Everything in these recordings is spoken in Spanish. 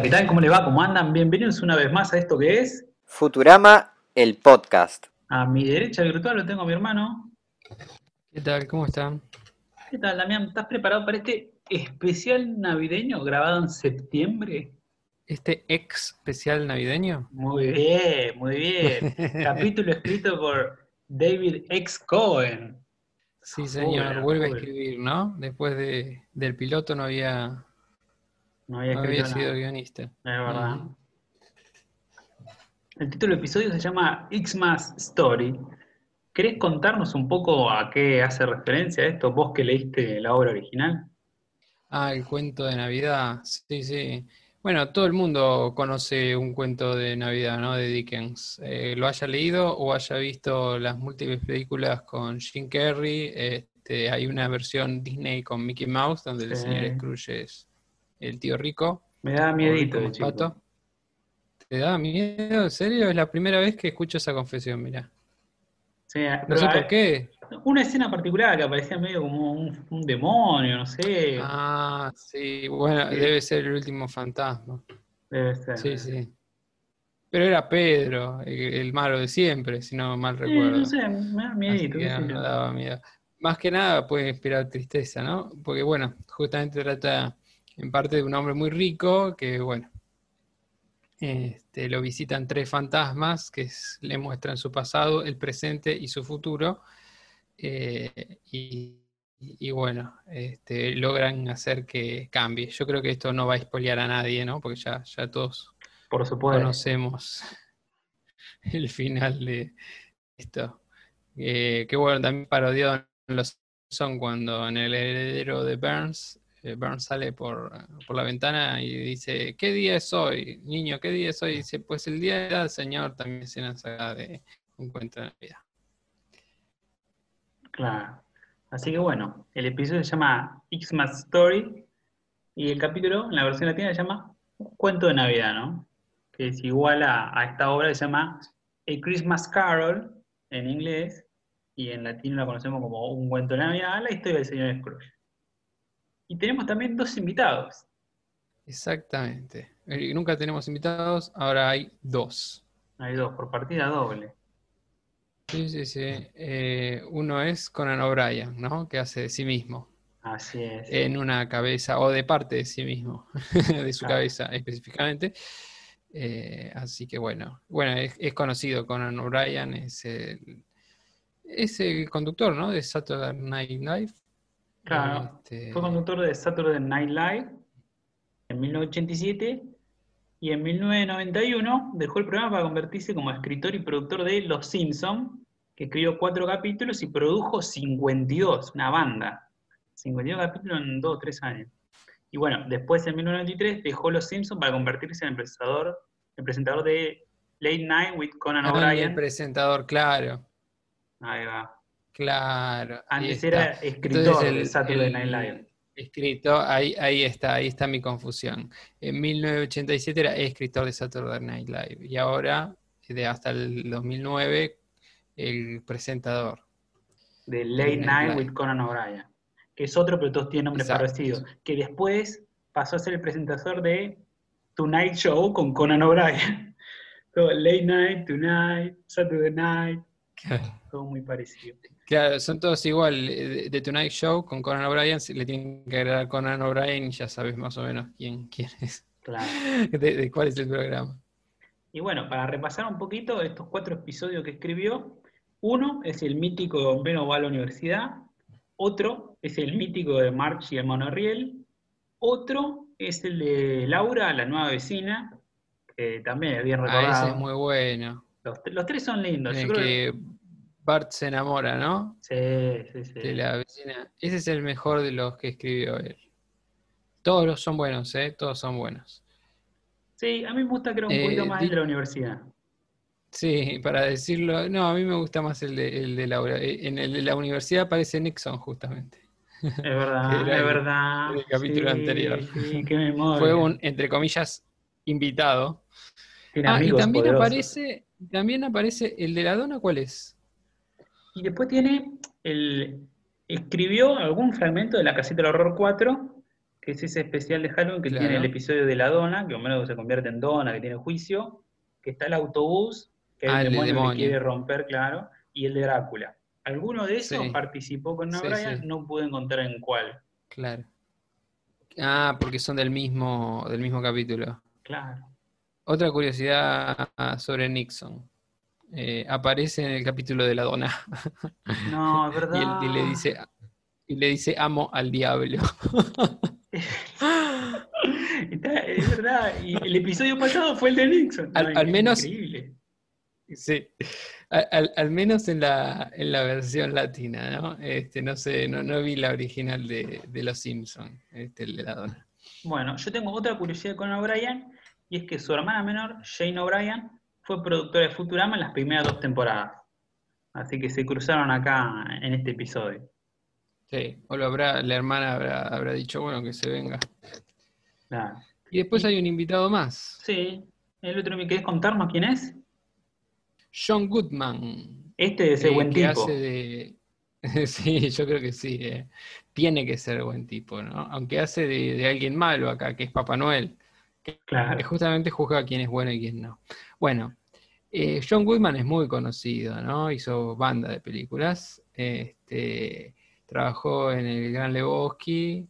Hola, ¿qué tal? ¿Cómo le va? ¿Cómo andan? Bienvenidos una vez más a esto que es. Futurama, el podcast. A mi derecha virtual lo tengo a mi hermano. ¿Qué tal? ¿Cómo están? ¿Qué tal, Damián? ¿Estás preparado para este especial navideño grabado en septiembre? ¿Este ex especial navideño? Muy bien, muy bien. Capítulo escrito por David X. Cohen. Sí, señor, vuelve a escribir, ¿no? Después de, del piloto no había, No había, no nada. sido guionista. Es verdad. Ujú. El título del episodio se llama Xmas Story. ¿Querés contarnos un poco a qué hace referencia esto, vos que leíste la obra original? Ah, el cuento de Navidad. Sí, sí. Bueno, todo el mundo conoce un cuento de Navidad, ¿no? De Dickens. Eh, lo haya leído o haya visto las múltiples películas con Jim Carrey. Este, hay una versión Disney con Mickey Mouse, donde el señor Scrooge es el tío rico. Me da miedito chico. pato. ¿Te da miedo? ¿En serio? Es la primera vez que escucho esa confesión, mira. Sí, No sé por qué. Una escena particular que parecía medio como un, un demonio, no sé. Ah, sí, bueno, Sí. debe ser el último fantasma. Debe ser. Sí, sí. Pero era Pedro, el, el malo de siempre, si no mal Sí, recuerdo. no sé, me da miedito. que no, no daba miedo. Más que nada puede inspirar tristeza, ¿no? Porque bueno, justamente trata en parte de un hombre muy rico que, bueno, este, lo visitan tres fantasmas que es- le muestran su pasado, el presente y su futuro. eh, y, y bueno, este, logran hacer que cambie. Yo creo que esto no va a espolear a nadie, ¿no? Porque ya, ya todos Por supuesto. conocemos el final de esto. Eh, que bueno, también parodiado en los son cuando en el heredero de Burns, Burns sale por, por la ventana y dice, ¿qué día es hoy? Niño, ¿qué día es hoy? dice, pues el día del Señor también se nos de un cuento de Navidad. Claro. Así que bueno, el episodio se llama Xmas Story y el capítulo, en la versión latina, se llama Cuento de Navidad, ¿no? Que es igual a, a esta obra que se llama A Christmas Carol en inglés y en latino la conocemos como Un cuento de Navidad, la historia del señor Scrooge. Y tenemos también dos invitados. Exactamente. Eh, Nunca tenemos invitados, ahora hay dos. Hay dos, por partida doble. Sí, sí, sí. Eh, uno es Conan O'Brien, ¿no? Que hace de sí mismo. Así es. en una cabeza o de parte de sí mismo, de su Claro. cabeza específicamente. Eh, así que bueno, bueno, es, es conocido Conan O'Brien, es el, es el conductor, ¿no? De Saturday Night Live. Claro, Este, Fue conductor de Saturday Night Live en 1987 y en 1991 dejó el programa para convertirse como escritor y productor de Los Simpson, que escribió cuatro capítulos y produjo 52, una banda. 52 capítulos en dos o tres años. Y bueno, después en 1993 dejó Los Simpson para convertirse en el presentador, el presentador de Late Night with Conan ah, el O'Brien. presentador, claro, Ahí va. Claro. Antes era escritor de Saturday Night Live. Escrito, ahí, ahí está, ahí está mi confusión. En 1987 era escritor de Saturday Night Live y ahora, de hasta el 2009, el presentador. de Late Night with Conan O'Brien, que es otro, pero todos tienen nombres parecidos, que después pasó a ser el presentador de Tonight Show con Conan O'Brien. Late Night, Tonight, Saturday Night, todo muy parecido. Claro, son todos igual. eh, De, de Tonight Show con Conan O'Brien, le tienen que agregar Conan O'Brien y ya sabes más o menos quién, quién es, Claro. de, de cuál es el programa. Y bueno, para repasar un poquito estos cuatro episodios que escribió, uno es el mítico Don Beno va a la universidad, otro es el mítico de March y el monorriel, otro es el de Laura, la nueva vecina, que también es bien Ah, recordado. ese es muy bueno. Los, los tres son lindos. Yo creo que Bart se enamora, ¿no? Sí, sí, sí. De la vecina. Ese es el mejor de los que escribió él. Todos los son buenos, ¿eh? Todos son buenos. Sí, a mí me gusta creo un Eh, poquito más el de la universidad. Sí, para decirlo, no, a mí me gusta más el de, el de. Eh, En el de la universidad aparece Nixon, justamente. Es verdad, es verdad. el capítulo Sí, anterior. Sí, qué memoria. Fue un, entre comillas, invitado. Ah, y también poderosos. aparece, también aparece el de la dona, ¿cuál es? Y después tiene el. Escribió algún fragmento de la casita del horror 4, que es ese especial de Halloween que Claro. tiene el episodio de la dona, que Homero se convierte en dona, que tiene juicio, que está el autobús, que Ah, el el de demonio, demonio. que quiere romper, claro, y el de Drácula. Alguno de esos Sí. participó con Sí, sí. no pude encontrar en cuál. Claro. Ah, porque son del mismo, del mismo capítulo. Claro. Otra curiosidad sobre Nixon. Eh, aparece en el capítulo de la dona. No, es Y, verdad. él- y le dice, y le dice amo al diablo. Está- es verdad. Y el episodio pasado fue el de Nixon. Al- menos- Increíble. Sí, al menos en la, en la versión latina, ¿no? Este, no sé, no, no vi la original de, de Los Simpsons, este, el de la dona. Bueno, yo tengo otra curiosidad con O'Brien, y es que su hermana menor, Jane O'Brien, fue productora de Futurama en las primeras dos temporadas. Así que se cruzaron acá en este episodio. Sí, o lo habrá, la hermana habrá, habrá dicho, bueno, que se venga. Claro. Y después hay un invitado más, Sí. ¿El otro me querés contarnos quién es? John Goodman. Este de ese eh, buen que tipo. hace de... Sí, yo creo que sí. eh. Tiene que ser buen tipo, ¿no? Aunque hace de, de alguien malo acá, que es Papá Noel. Que Claro. justamente juzga quién es bueno y quién no. Bueno, eh, John Goodman es muy conocido, ¿no? Hizo banda de películas. Este, trabajó en El Gran Lebowski.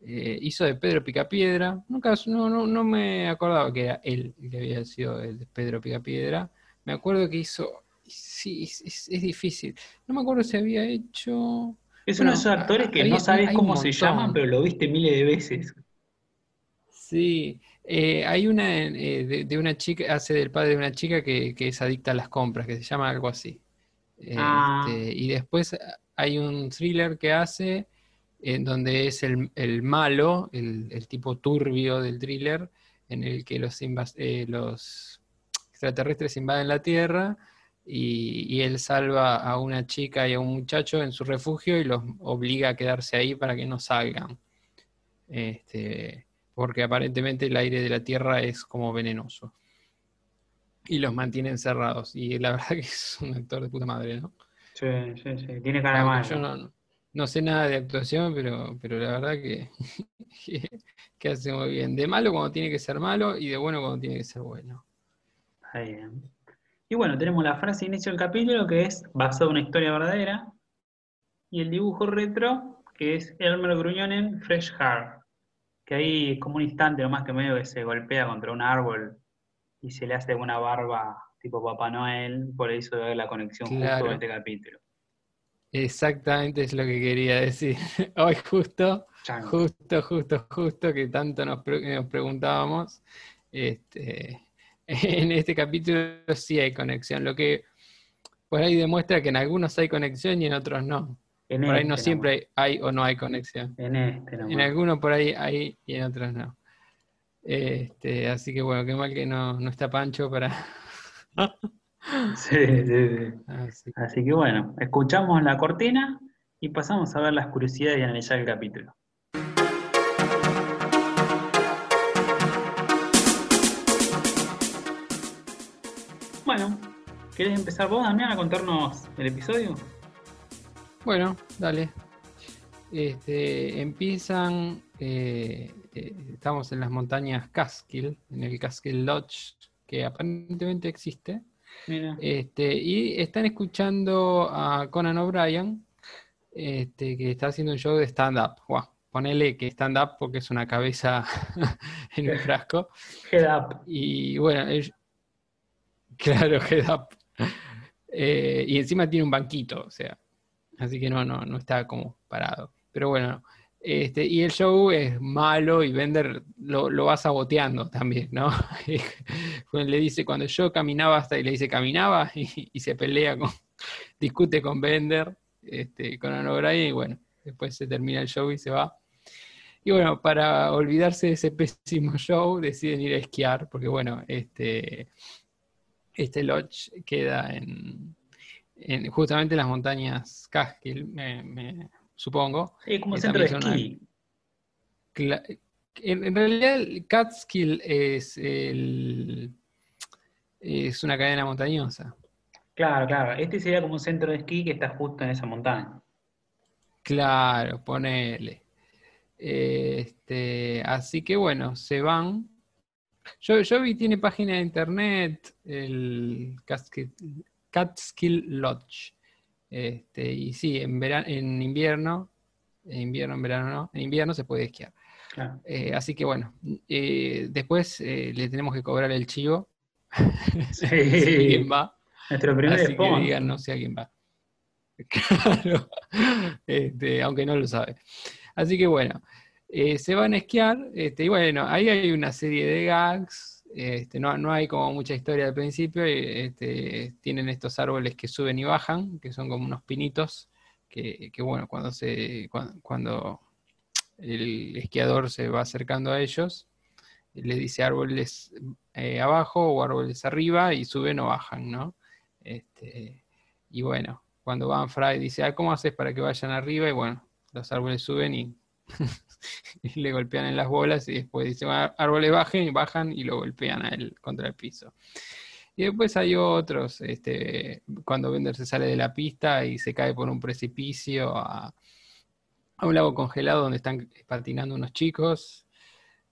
eh, hizo de Pedro Picapiedra. Nunca, no, no, no me acordaba que era él que había sido el de Pedro Picapiedra. Me acuerdo que hizo. Sí, es, es- es difícil. No me acuerdo si había hecho. Es Bueno, uno de esos actores que hay- no sabes cómo se llaman, pero lo viste miles de veces. Sí, eh, hay una eh, de, de una chica, hace del padre de una chica que, que es adicta a las compras, que se llama algo así. Ah. Este, y después hay un thriller que hace en donde es el, el malo, el, el tipo turbio del thriller, en el que los, invas- eh, los extraterrestres invaden la Tierra y, y él salva a una chica y a un muchacho en su refugio y los obliga a quedarse ahí para que no salgan. Este, porque aparentemente el aire de la Tierra es como venenoso. Y los mantiene encerrados. Y la verdad que es un actor de puta madre, ¿no? Sí, sí, sí. Tiene cara de malo. yo no, no sé nada de actuación, pero, pero la verdad que, que, que hace muy bien. De malo cuando tiene que ser malo y de bueno cuando tiene que ser bueno. Está bien. Y bueno, tenemos la frase de inicio del capítulo que es basada en una historia verdadera. Y el dibujo retro que es Elmer Gruñón en Fresh Heart. Que ahí es como un instante nomás que medio que se golpea contra un árbol y se le hace una barba tipo Papá Noel. Por eso la conexión justo con este capítulo. Exactamente es lo que quería decir. Hoy justo, justo, justo, justo, que tanto nos, pre- nos preguntábamos. Este, en este capítulo sí hay conexión, lo que por ahí demuestra que en algunos hay conexión y en otros no. En Por ahí no este siempre hay, o no hay conexión. En este. En algunos por ahí hay y en otros no. Este, así que bueno, qué mal que no, no está Pancho para. Sí, sí, sí. Así que- Así que bueno, escuchamos la cortina y pasamos a ver las curiosidades y analizar el capítulo. Bueno, ¿querés empezar vos, Damián, a contarnos el episodio? Bueno, dale. Este, empiezan, eh, eh, estamos en las montañas Catskill, en el Catskill Lodge, que aparentemente existe. Mira, Este, y están escuchando a Conan O'Brien, este, que está haciendo un show de stand-up. Buah, ponele que stand-up porque es una cabeza en un frasco. head up. Y bueno, el- claro, head up. Eh, y encima tiene un banquito, o sea, así que no, no, no está como parado. Pero bueno, este, y el show es malo y Bender lo, lo va saboteando también, ¿no? Y le dice, cuando yo caminaba hasta, y le dice, caminaba y, se pelea con, discute con Bender, este, con O'Brien, y bueno, después se termina el show y se va. Y bueno, para olvidarse de ese pésimo show, deciden ir a esquiar, porque bueno, este, este lodge queda en, en justamente en las montañas Catskill, me, me- supongo. Es como Que centro de esquí. En, en realidad, el Catskill es, el, es una cadena montañosa. Claro, claro. Este sería como un centro de esquí que está justo en esa montaña. Claro, ponele. Este, así que bueno, se van. Yo, yo vi, tiene página de internet, el Catskill, Catskill Lodge. Este, y sí, en, verano, en invierno, en invierno, en verano no, en invierno se puede esquiar. Claro. Eh, así que bueno, eh, después eh, le tenemos que cobrar el chivo. Sí. si quién va. Nuestro primer Así que digan, no sé a quién va. Claro. Este, aunque no lo sabe. Así que bueno, se van a esquiar. Este, y bueno, ahí hay una serie de gags. Este, no, no hay como mucha historia al principio. Este, tienen estos árboles que suben y bajan, que son como unos pinitos. Que, bueno, cuando se. cuan- cuando el esquiador se va acercando a ellos, le dice árboles eh, abajo o árboles arriba y suben o bajan, ¿no? Este, y bueno, cuando Van Fry dice, ah, ¿cómo haces para que vayan arriba? Y bueno, los árboles suben y, y le golpean en las bolas y después dice, "Ah, árboles bajen y bajan y lo golpean a él contra el piso. Y después hay otros, este, cuando Bender se sale de la pista y se cae por un precipicio a, a un lago congelado donde están patinando unos chicos.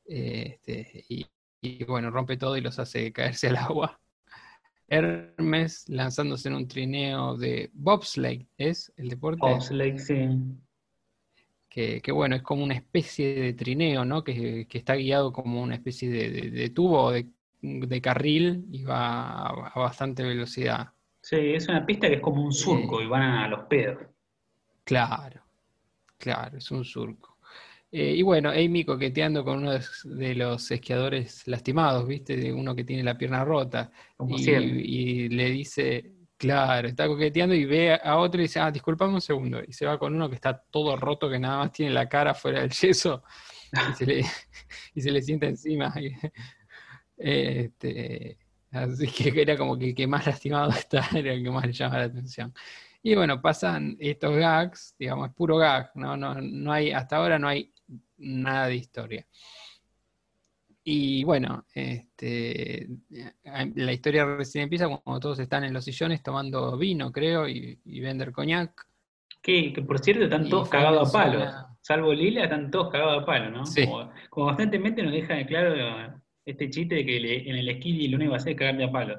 este, y, y bueno, rompe todo y los hace caerse al agua. Hermes lanzándose en un trineo de bobsleigh, ¿es el deporte? Bobsleigh, sí. Que, que, bueno, es como una especie de trineo, ¿no? Que, que está guiado como una especie de, de- de tubo o de, de carril y va a, a bastante velocidad. Sí, es una pista que es como un surco y van a los pedos. Claro, claro, es un surco. Eh, y bueno, Amy coqueteando con uno de- los esquiadores lastimados, ¿viste? De uno que tiene la pierna rota. Como y, y le dice, claro, está coqueteando y ve a otro y dice, ah, disculpame un segundo. Y se va con uno que está todo roto, que nada más tiene la cara fuera del yeso y se le, y se le sienta encima. Este, así que era como que el que más lastimado está, era el que más le llama la atención. Y bueno, pasan estos gags, digamos, es puro gag, no, no, no hay, hasta ahora no hay nada de historia. Y bueno, este, la historia recién empieza cuando todos están en los sillones tomando vino, creo, y, y vender coñac. Que, que por cierto están todos cagados a palos. Salvo Lila, están todos cagados a palos, ¿no? Sí. Como, como constantemente nos deja de claro este chiste de que le- en el esquí lo único que va a hacer es cagarme a palos.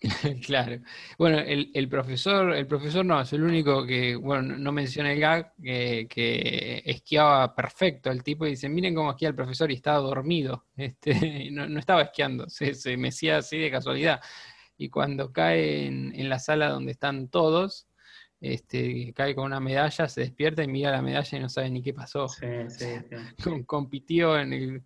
Claro. Bueno, el, el profesor, el profesor no, es el único que, bueno, no- menciona el gag, que, que esquiaba perfecto el tipo, y dice, miren cómo esquía el profesor y estaba dormido, este, no, no estaba esquiando, se, se mecía así de casualidad. Y cuando cae en, en la sala donde están todos, este, cae con una medalla, se despierta y mira la medalla y no sabe ni qué pasó. Sí, sí, sí. Com- Compitió en el,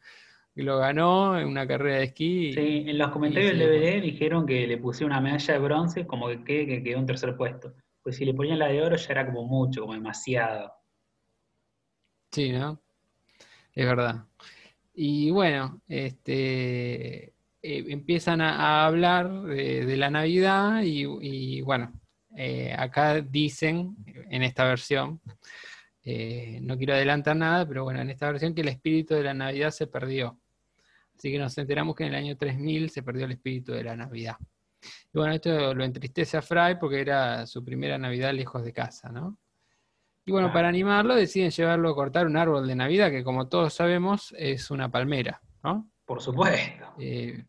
lo ganó en una carrera de esquí. Sí, en los comentarios del DVD dijeron que le pusieron una medalla de bronce como que, que, que quedó en tercer puesto. Pues si le ponían la de oro ya era como mucho, como demasiado. Sí, ¿no? Es verdad. Y bueno, este, eh, empiezan a, a hablar de, de la Navidad y, y, bueno, eh, acá dicen, en esta versión, eh, no quiero adelantar nada, pero bueno, en esta versión que el espíritu de la Navidad se perdió. Así que nos enteramos que en el año 3000 se perdió el espíritu de la Navidad. Y bueno, esto lo entristece a Fry porque era su primera Navidad lejos de casa, ¿no? Y bueno, para animarlo deciden llevarlo a cortar un árbol de Navidad que como todos sabemos es una palmera, ¿no? Por supuesto. Eh,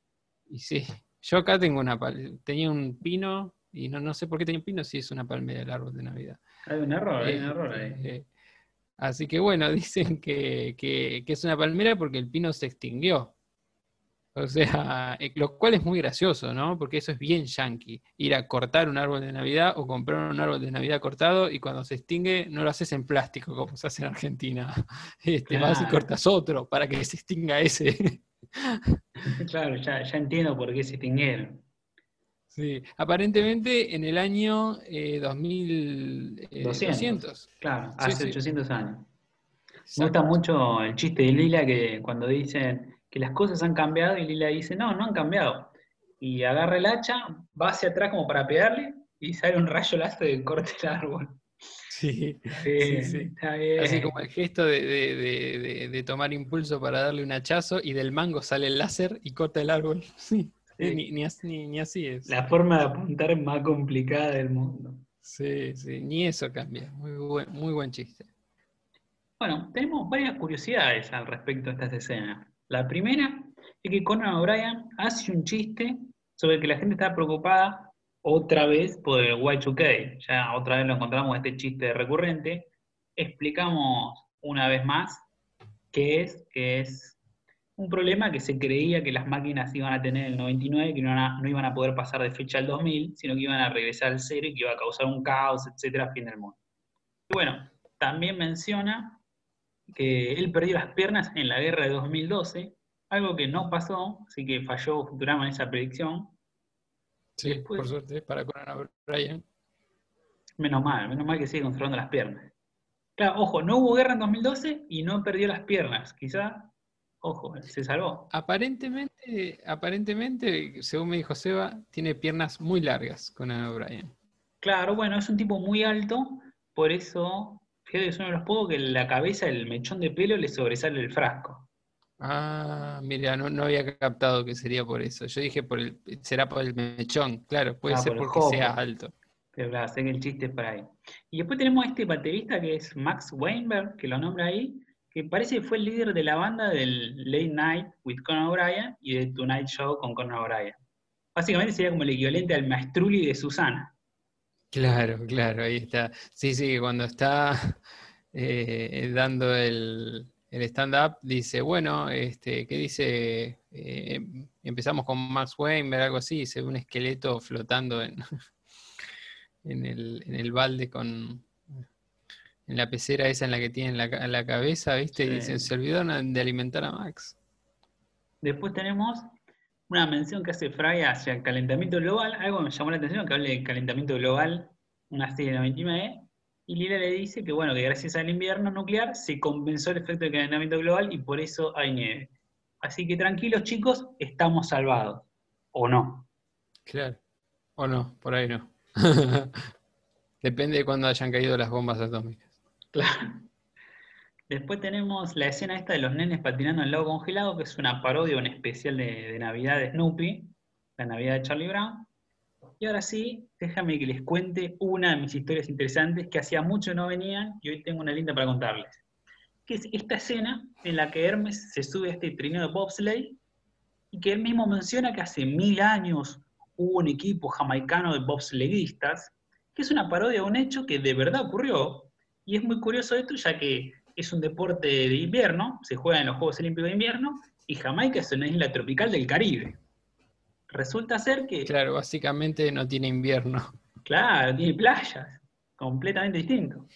y sí, yo acá tengo una tenía un pino y no, no sé por qué tenía un pino si es una palmera el árbol de Navidad. Hay un error, hay un Eh, error ahí. eh, así que bueno, dicen que, que- que es una palmera porque el pino se extinguió. O sea, eh, lo cual es muy gracioso, ¿no? Porque eso es bien yankee. Ir a cortar un árbol de Navidad o comprar un árbol de Navidad cortado y cuando se extingue no lo haces en plástico como se hace en Argentina. Este, Vas y cortas otro para que se extinga ese. Claro, ya, ya entiendo por qué se extinguieron. Sí, aparentemente en el año eh, 2200. 200. Claro, hace sí. 800 años. Me Exacto. gusta mucho el chiste de Lila que cuando dicen que las cosas han cambiado y Lila dice, no, no han cambiado. Y agarra el hacha, va hacia atrás como para pegarle y sale un rayo láser que corta el árbol. Sí, sí, bien, sí. está bien. Así como el gesto de, de- de- de- de tomar impulso para darle un hachazo y del mango sale el láser y corta el árbol. Sí, Sí. Ni, ni as- ni- ni así es. La forma de apuntar más complicada del mundo. Sí, sí, ni eso cambia. Muy buen, muy buen chiste. Bueno, tenemos varias curiosidades al respecto de estas escenas. La primera es que Conan O'Brien hace un chiste sobre que la gente está preocupada otra vez por el Y2K. Ya otra vez lo encontramos este chiste recurrente. Explicamos una vez más qué es, que es un problema que se creía que las máquinas iban a tener en el 99, que no, iban a poder pasar de fecha al 2000, sino que iban a regresar al cero y que iba a causar un caos, etcétera, fin del mundo. Bueno, también menciona que él perdió las piernas en la guerra de 2012, algo que no pasó, así que falló Futurama en esa predicción. Sí, por suerte, para Conan O'Brien. Menos mal, menos mal que sigue conservando las piernas. Claro, ojo, no hubo guerra en 2012 y no perdió las piernas. Quizá, ojo, se salvó. Aparentemente, aparentemente, según me dijo Seba, tiene piernas muy largas Conan O'Brien. Claro, bueno, es un tipo muy alto, por eso Que es uno de los pocos que la cabeza, el mechón de pelo, le sobresale el frasco. Ah, mira, no, había captado que sería por eso. Yo dije, por el, será por el mechón, claro, puede ah, ser porque sea alto. Pero claro, sé que el chiste es para ahí. Y después tenemos a este baterista que es Max Weinberg, que lo nombra ahí, que parece que fue el líder de la banda del Late Night with Conan O'Brien y de Tonight Show con Conan O'Brien. Básicamente sería como el equivalente al maestruli de Susana. Claro, claro, ahí está. Sí, sí, cuando está eh, dando el, stand-up, dice, bueno, este, ¿qué dice? Eh, empezamos con Max Wayne, algo así, dice un esqueleto flotando en, en, el, en el balde con, en la pecera esa en la que tiene la, la cabeza, ¿viste? Y dice, se olvidaron de alimentar a Max. Después tenemos una mención que hace Fry hacia el calentamiento global, algo me llamó la atención, que hable del calentamiento global, una serie de 99, y Lila le dice que bueno, que gracias al invierno nuclear se compensó el efecto del calentamiento global y por eso hay nieve. Así que tranquilos chicos, estamos salvados. ¿O no? Claro. O no, por ahí no. Depende de cuándo hayan caído las bombas atómicas. Claro. Después tenemos la escena esta de los nenes patinando en el lago congelado, que es una parodia, un especial de, Navidad de Snoopy, la Navidad de Charlie Brown. Y ahora sí, déjame que les cuente una de mis historias interesantes que hacía mucho no venían y hoy tengo una linda para contarles. Que es esta escena en la que Hermes se sube a este trineo de bobsleigh y que él mismo menciona que hace mil años hubo un equipo jamaicano de bobsleddistas, que es una parodia de un hecho que de verdad ocurrió. Y es muy curioso esto, ya que es un deporte de invierno, se juega en los Juegos Olímpicos de Invierno, y Jamaica es una isla tropical del Caribe. Resulta ser que... Claro, básicamente no tiene invierno. Claro, tiene playas, completamente distinto.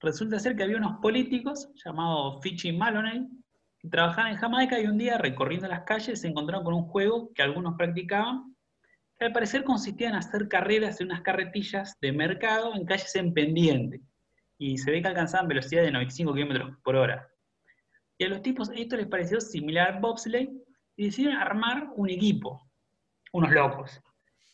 Resulta ser que había unos políticos llamados Fitch y Maloney que trabajaban en Jamaica y un día recorriendo las calles se encontraron con un juego que algunos practicaban, que al parecer consistía en hacer carreras en unas carretillas de mercado en calles en pendiente y se ve que alcanzaban velocidad de 95 km por hora. Y a los tipos esto les pareció similar al bobsleigh y decidieron armar un equipo, unos locos.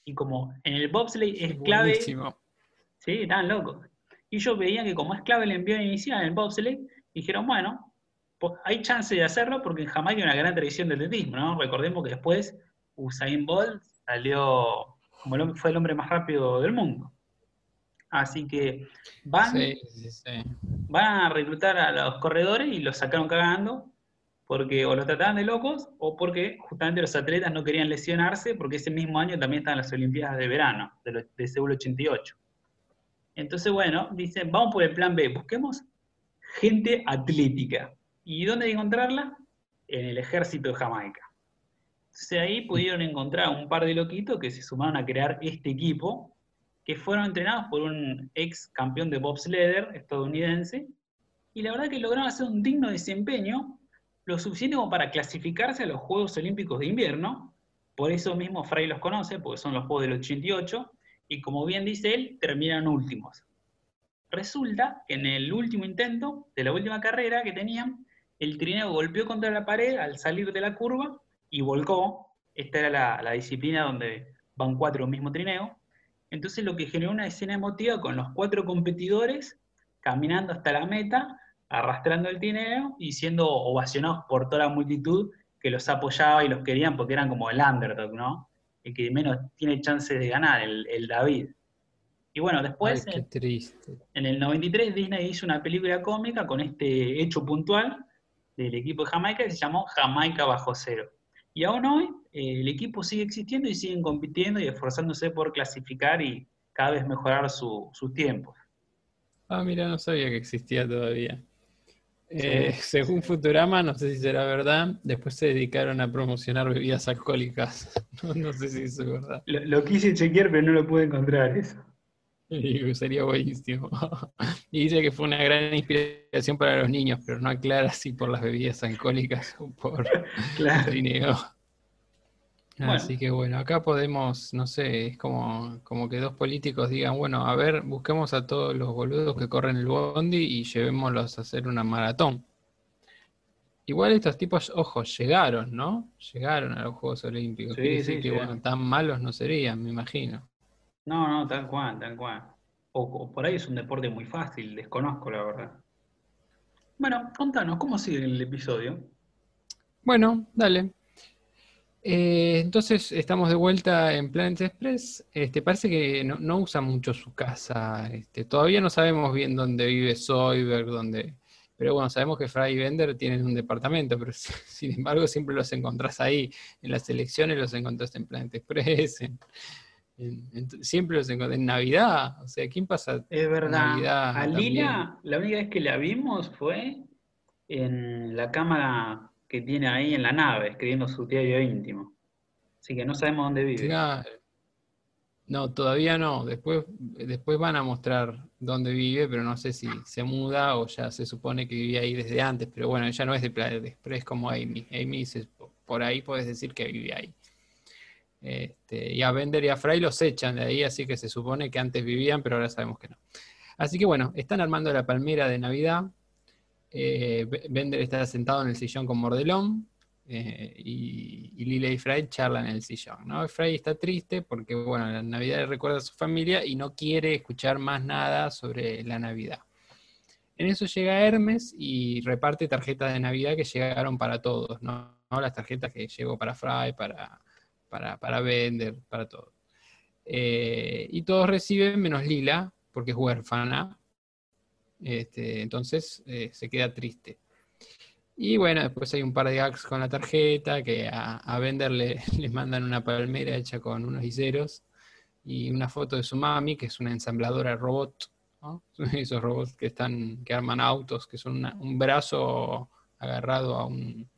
Y como en el bobsleigh es clave... Sí, estaban locos. Y ellos veían que como es clave el envío inicial en el bobsleigh, dijeron, bueno, pues hay chance de hacerlo porque en Jamaica hay una gran tradición del atletismo, ¿no? Recordemos que después Usain Bolt salió como fue el hombre más rápido del mundo. Así que van, van a reclutar a los corredores y los sacaron cagando porque o los trataban de locos o porque justamente los atletas no querían lesionarse porque ese mismo año también estaban las Olimpiadas de verano, de, de Seúl 88. Entonces, bueno, dicen, vamos por el plan B, busquemos gente atlética. ¿Y dónde encontrarla? En el ejército de Jamaica. Entonces ahí pudieron encontrar un par de loquitos que se sumaron a crear este equipo, fueron entrenados por un ex campeón de bobsledder estadounidense, y la verdad que lograron hacer un digno desempeño, lo suficiente como para clasificarse a los Juegos Olímpicos de Invierno, por eso mismo Frey los conoce, porque son los Juegos del 88, y como bien dice él, terminan últimos. Resulta que en el último intento de la última carrera que tenían, el trineo golpeó contra la pared al salir de la curva y volcó. Esta era la, disciplina donde van cuatro mismo trineo. Entonces lo que generó una escena emotiva con los cuatro competidores caminando hasta la meta, arrastrando el tineo y siendo ovacionados por toda la multitud que los apoyaba y los querían porque eran como el underdog, ¿no? El que menos tiene chance de ganar, el, David. Y bueno, Ay, después, qué en, triste. en el 93, Disney hizo una película cómica con este hecho puntual del equipo de Jamaica que se llamó Jamaica bajo cero. Y aún hoy eh, el equipo sigue existiendo y siguen compitiendo y esforzándose por clasificar y cada vez mejorar su- sus tiempos. Ah, mira, no sabía que existía todavía. Eh, según Futurama, no sé si será verdad, después se dedicaron a promocionar bebidas alcohólicas. No, no sé si eso es verdad. Lo, lo quise chequear, pero no lo pude encontrar eso. Sería buenísimo. Y dice que fue una gran inspiración para los niños, pero no aclara si por las bebidas alcohólicas o por Claro. trineo. Bueno. Así que bueno, acá podemos, no sé, es como, como que dos políticos digan, bueno, a ver, busquemos a todos los boludos que corren el bondi y llevémoslos a hacer una maratón. Igual estos tipos, ojo, llegaron, ¿no? Llegaron a los Juegos Olímpicos. Sí, Quiere decir que, bueno, tan malos no serían, me imagino. No, no, tal cual, tal cual. O, por ahí es un deporte muy fácil, desconozco la verdad. Bueno, contanos, ¿cómo sigue el episodio? Bueno, dale. Eh, entonces estamos de vuelta en Planet Express. Este, parece que no, usa mucho su casa. Este, todavía no sabemos bien dónde vive Zoidberg, dónde... Pero bueno, sabemos que Fry y Bender tienen un departamento, pero sin embargo siempre los encontrás ahí. En las elecciones los encontraste en Planet Express, en- en- siempre los encontrás en Navidad. O sea, ¿quién pasa Es verdad, Navidad a? Lila, la única vez que la vimos fue en la cámara que tiene ahí en la nave, escribiendo su diario íntimo. Así que no sabemos dónde vive. Claro. No, todavía no. Después, después van a mostrar dónde vive, pero no sé si se muda o ya se supone que vivía ahí desde antes. Pero bueno, ella no es de Planet Express como Amy. Amy, se- por ahí puedes decir que vive ahí. Este, y a Bender y a Fry los echan de ahí, así que se supone que antes vivían, pero ahora sabemos que no. Así que bueno, están armando la palmera de Navidad. Eh, Be- Bender está sentado en el sillón con Mordelón. eh, y, y Lila y Fry charlan en el sillón, ¿no? Fry está triste porque, bueno, la Navidad le recuerda a su familia y no quiere escuchar más nada sobre la Navidad. En eso llega Hermes y reparte tarjetas de Navidad que llegaron para todos, ¿no? ¿No? Las tarjetas que llegó para Fry, para, para, para Bender, para todos. Eh, y todos reciben menos Lila, porque es huérfana. Este, entonces eh, se queda triste. Y bueno, después hay un par de gags con la tarjeta, que a, a le, le mandan una palmera hecha con unos hiseros y una foto de su mami, que es una ensambladora robot, ¿no? Esos robots que están, que arman autos, que son un brazo agarrado a un-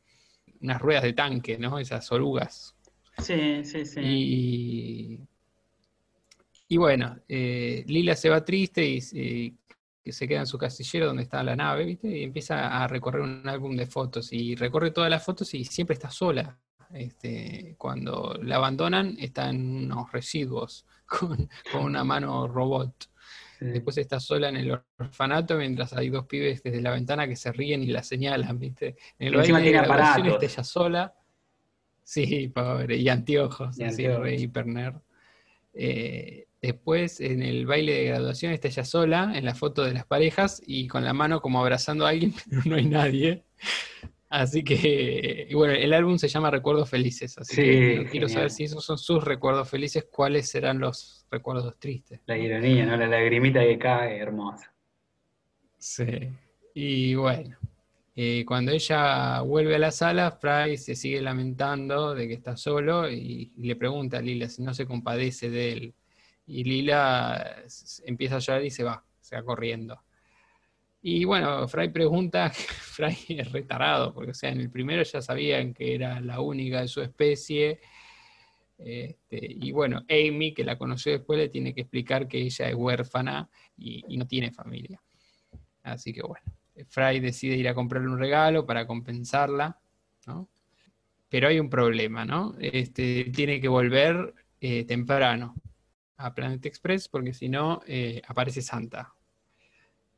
unas ruedas de tanque, ¿no? Esas orugas. Sí, sí, sí. Y, y bueno, eh, Lila se va triste y, y que se queda en su casillero donde está la nave, ¿viste? Y empieza a recorrer un álbum de fotos y recorre todas las fotos y siempre está sola. Este, cuando la abandonan está en unos residuos con, con una mano robot. Sí. Después está sola en el orfanato mientras hay dos pibes desde la ventana que se ríen y la señalan, ¿viste? En el baile tiene aparatos. está ella sola. Sí, pobre. Y anteojos, Y así, anteojos. re hiper nerd. Eh, después en el baile de graduación está ella sola en la foto de las parejas y con la mano como abrazando a alguien, pero no hay nadie. Así que, y bueno, el álbum se llama Recuerdos Felices, así Sí, que quiero saber si esos son sus recuerdos felices, cuáles serán los recuerdos tristes. La ironía, ¿no? La lagrimita que cae, hermosa. Sí. Y bueno, eh, cuando ella vuelve a la sala, Fry se sigue lamentando de que está solo y, le pregunta a Lila si no se compadece de él. Y Lila empieza a llorar y se va, se va corriendo. Y bueno, Fry pregunta, Fry es retarado, porque sea, en el primero ya sabían que era la única de su especie. Este, y bueno, Amy, que la conoció después, le tiene que explicar que ella es huérfana y no tiene familia. Así que bueno, Fry decide ir a comprarle un regalo para compensarla. Pero hay un problema, ¿no? Este, tiene que volver eh, temprano a Planet Express porque si no eh, aparece Santa.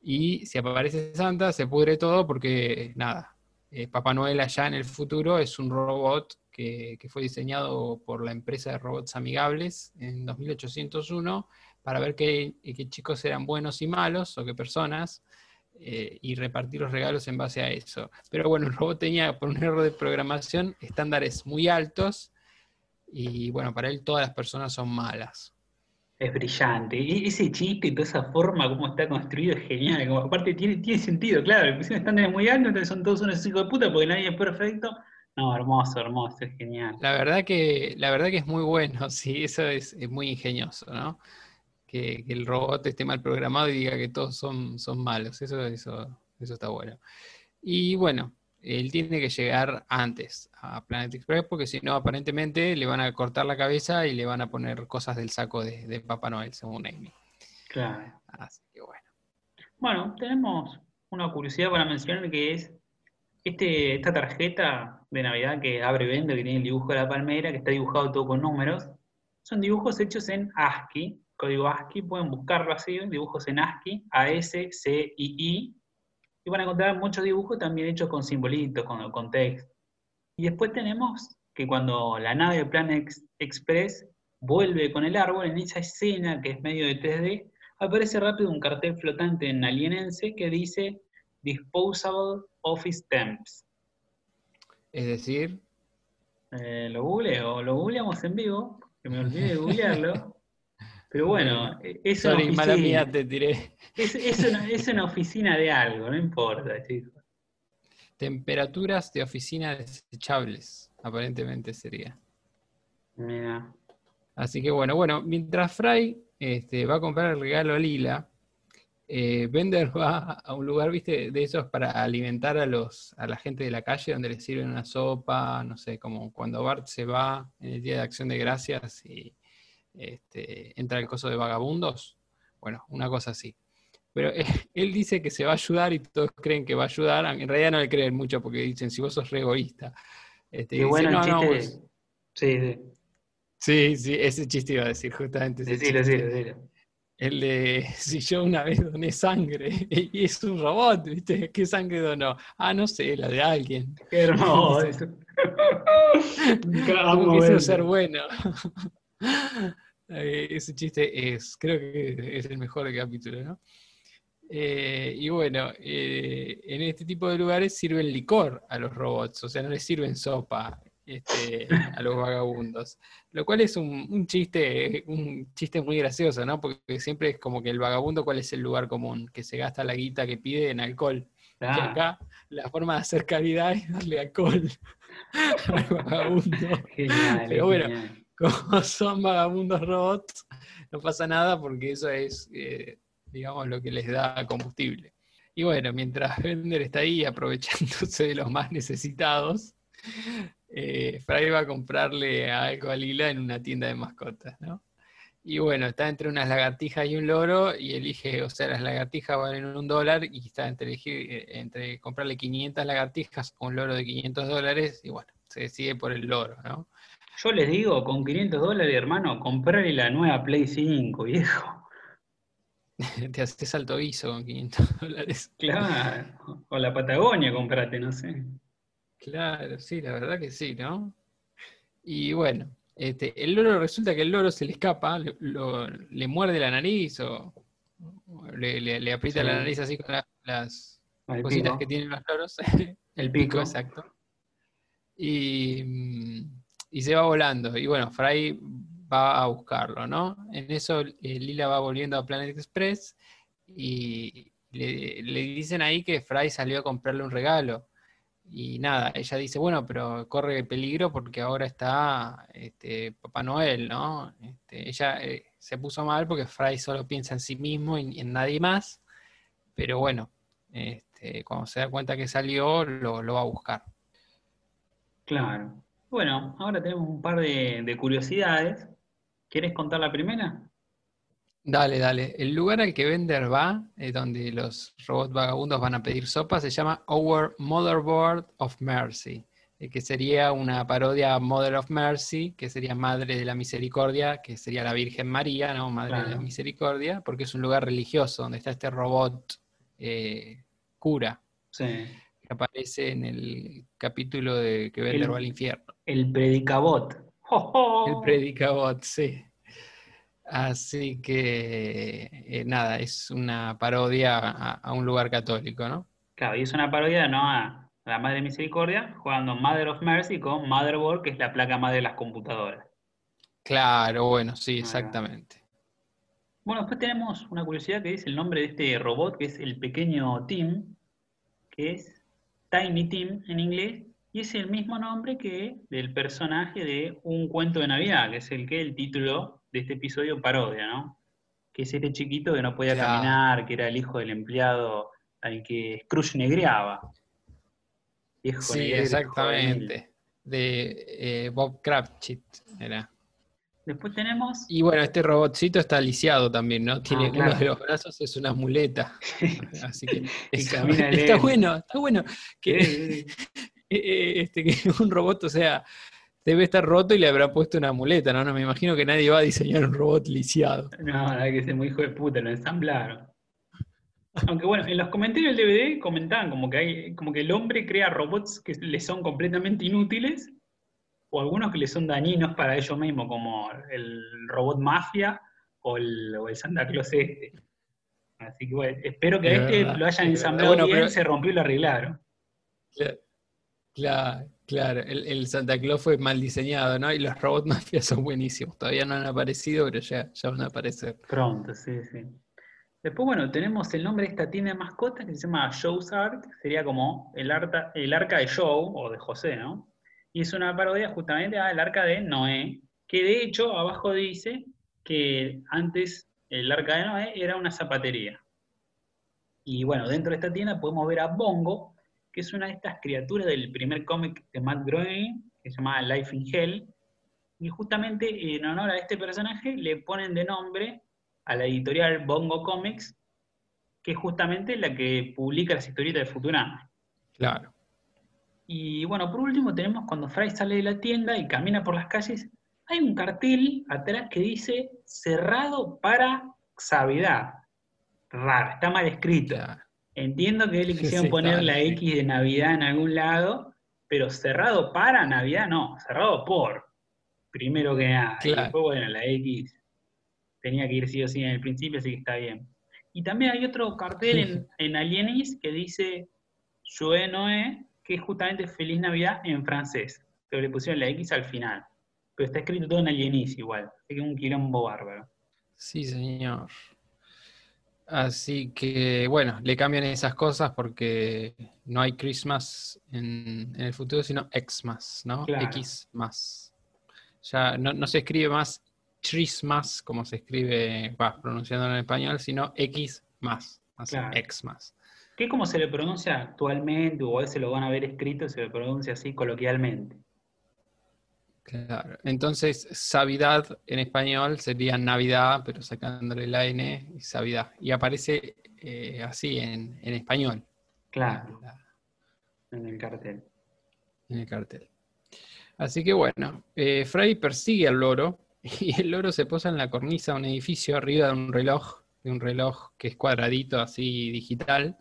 Y si aparece Santa se pudre todo porque, nada, eh, Papá Noel allá en el futuro es un robot que, fue diseñado por la empresa de robots amigables en 2801 para ver qué chicos eran buenos y malos o qué personas eh, y repartir los regalos en base a eso. Pero bueno, el robot tenía, por un error de programación, estándares muy altos y bueno, para él todas las personas son malas. Es brillante. Ese chiste y toda esa forma, cómo está construido, es genial. Como, aparte, tiene, tiene sentido, claro. Le pusieron estándares muy altos, entonces son todos unos hijos de puta porque nadie es perfecto. No, hermoso, hermoso, es genial. La verdad que, la verdad que es muy bueno, sí, eso es, es muy ingenioso, ¿no? Que, que el robot esté mal programado y diga que todos son, son malos. Eso, eso, eso está bueno. Y bueno, él tiene que llegar antes a Planet Express porque si no, aparentemente le van a cortar la cabeza y le van a poner cosas del saco de, de Papá Noel, según Amy. Claro. Así que bueno. Bueno, tenemos una curiosidad para mencionar que es este, esta tarjeta de Navidad que abre y vende, que tiene el dibujo de la palmera, que está dibujado todo con números. Son dibujos hechos en ASCII, código ASCII, pueden buscarlo así, dibujos en ASCII, A-S-C-I-I, y van a encontrar muchos dibujos también hechos con simbolitos, con, con texto. Y después tenemos que cuando la nave de Planet Ex- Express vuelve con el árbol, en esa escena que es medio de 3D, aparece rápido un cartel flotante en alienense que dice Disposable Office Temps. Es decir, Eh, lo googleo, lo googleamos en vivo, que me olvidé de googlearlo. Pero bueno, eh, es una sorry, mala mía, te tiré. Es, es una, es una oficina de algo, no importa, chicos. Temperaturas de oficina desechables, aparentemente sería. Mira. Así que bueno, bueno, mientras Fry este, va a comprar el regalo a Lila, eh, Bender va a un lugar, viste, de esos para alimentar a los, a la gente de la calle, donde les sirven una sopa, no sé, como cuando Bart se va en el Día de Acción de Gracias y este, entra el coso de vagabundos. Bueno, una cosa así. Pero él dice que se va a ayudar y todos creen que va a ayudar. En realidad no le creen mucho porque dicen, si vos sos re egoísta. Este, y dice, bueno el "No, no, vos- Sí, sí. Sí, sí, ese chiste iba a decir, justamente. Decilo, decilo, decilo. El de si yo una vez doné sangre y es un robot, ¿viste? ¿Qué sangre donó? Ah, no sé, la de alguien. Qué hermoso. Como que eso ser bueno. Eh, Ese chiste es, creo que es el mejor capítulo, ¿no? Eh, y bueno, eh, en este tipo de lugares sirven licor a los robots, o sea, no les sirven sopa este, a los vagabundos. Lo cual es un, un chiste, un chiste muy gracioso, ¿no? Porque siempre es como que el vagabundo, ¿cuál es el lugar común? Que se gasta la guita que pide en alcohol. Y Ah, acá la forma de hacer caridad es darle alcohol al vagabundo. genial, Pero bueno, genial. Como son vagabundos robots, no pasa nada porque eso es, eh, digamos, lo que les da combustible. Y bueno, mientras Bender está ahí aprovechándose de los más necesitados, eh, Fry va a comprarle algo a Lila en una tienda de mascotas, ¿no? Y bueno, está entre unas lagartijas y un loro y elige, o sea, las lagartijas valen un dólar y está entre, elegir, eh, entre comprarle 500 lagartijas o un loro de 500 dólares y bueno, se decide por el loro, ¿no? Yo les digo, con 500 dólares, hermano, comprarle la nueva Play 5, viejo. Te haces alto guiso con 500 dólares. Claro. O la Patagonia comprate, no sé. Claro, sí, la verdad que sí, ¿no? Y bueno, este, el loro resulta que el loro se le escapa, le, lo- le muerde la nariz o le, le- le aprieta Sí. la nariz así con la- las cositas pico. que tienen los loros. el pico. pico, exacto. Y, mm, y se va volando. Y bueno, Fry va a buscarlo, ¿no? En eso eh, Lila va volviendo a Planet Express y le, le dicen ahí que Fry salió a comprarle un regalo. Y nada, ella dice, bueno, pero corre peligro porque ahora está este, Papá Noel, ¿no? Este, ella eh, se puso mal porque Fry solo piensa en sí mismo y en nadie más, pero bueno, este, cuando se da cuenta que salió, lo, lo va a buscar. Claro. Bueno, ahora tenemos un par de, de curiosidades. ¿Quieres contar la primera? Dale, dale. El lugar al que Bender va, eh, donde los robots vagabundos van a pedir sopa, se llama Our Motherboard of Mercy, eh, que sería una parodia a Mother of Mercy, que sería Madre de la Misericordia, que sería la Virgen María, ¿no? Madre de la. Misericordia, porque es un lugar religioso donde está este robot eh, cura, Sí. Que aparece en el capítulo de que va al infierno. El predicabot. El predicabot, sí. Así que, eh, nada, es una parodia a, a un lugar católico, ¿no? Claro, y es una parodia ¿no? a la Madre Misericordia, jugando Mother of Mercy con Motherboard, que es la placa madre de las computadoras. Claro, bueno, sí, exactamente. Bueno, después tenemos una curiosidad que es el nombre de este robot, que es el pequeño Tim, que es Tiny Tim en inglés, y es el mismo nombre que del personaje de Un cuento de Navidad, que es el que el título de este episodio parodia, ¿no? Que es este chiquito que no podía Claro. caminar, que era el hijo del empleado al que Scrooge negreaba. Viejo Sí, juvenil. exactamente. De eh, Bob Cratchit era. Después tenemos Y bueno, este robotcito está lisiado también, ¿no? Tiene Ah, claro. uno de los brazos, es una muleta. Así que está, bueno, está bueno que, Eh, eh, este, que un robot, o sea, debe estar roto y le habrá puesto una muleta, ¿no? No me imagino que nadie va a diseñar un robot lisiado. No, verdad que es muy hijo de puta, lo ensamblaron. Aunque bueno, en los comentarios del DVD comentaban como que hay, como que el hombre crea robots que le son completamente inútiles, o algunos que le son dañinos para ellos mismos, como el robot mafia o el, o el Santa Claus este. Así que bueno, espero que Es este verdad, lo hayan ensamblado Bueno, bien, pero- se rompió y lo arreglaron. Claro, claro. El, el Santa Claus fue mal diseñado, ¿no? Y los robots mafias son buenísimos. Todavía no han aparecido, pero ya, ya van a aparecer. Pronto, sí, sí. Después, bueno, tenemos el nombre de esta tienda de mascotas que se llama Joe's que sería como el, arta- el arca de Joe, o de José, ¿no? Y es una parodia justamente al arca de Noé, que de hecho abajo dice que antes el arca de Noé era una zapatería. Y bueno, dentro de esta tienda podemos ver a Bongo, que es una de estas criaturas del primer cómic de Matt Groening, que se llama Life in Hell. Y justamente en honor a este personaje le ponen de nombre a la editorial Bongo Comics, que es justamente la que publica las historietas de Futurama. Claro. Y bueno, por último tenemos cuando Fry sale de la tienda y camina por las calles, hay un cartel atrás que dice cerrado para Xavidad. Raro, está mal escrito. Entiendo que le Sí, quisieron poner la. X de Navidad en algún lado, pero cerrado para Navidad no, cerrado por, primero que nada. Y Claro. después, bueno, la X tenía que ir sí o sí en el principio, así que está bien. Y también hay otro cartel en, en Alienis que dice Joé Noé, que es justamente Feliz Navidad en francés, pero le pusieron la X al final. Pero está escrito todo en Alienis igual, así que es un quilombo bárbaro. Sí, señor. Así que, bueno, le cambian esas cosas porque no hay Christmas en, en el futuro, sino Xmas, ¿no? Claro. X más. Ya no, no se escribe más Christmas, como se escribe, pronunciándolo en español, sino X más, así, Claro. Xmas. ¿Qué como se le pronuncia actualmente, o a veces lo van a ver escrito, se le pronuncia así coloquialmente? Claro. Entonces, Savidad en español sería Navidad, pero sacándole la N y Savidad. Y aparece eh, así en, en español. Claro, la- en el cartel. en el cartel. Así que bueno, eh, Fry persigue al loro y el loro se posa en la cornisa de un edificio arriba de un reloj, de un reloj que es cuadradito así digital.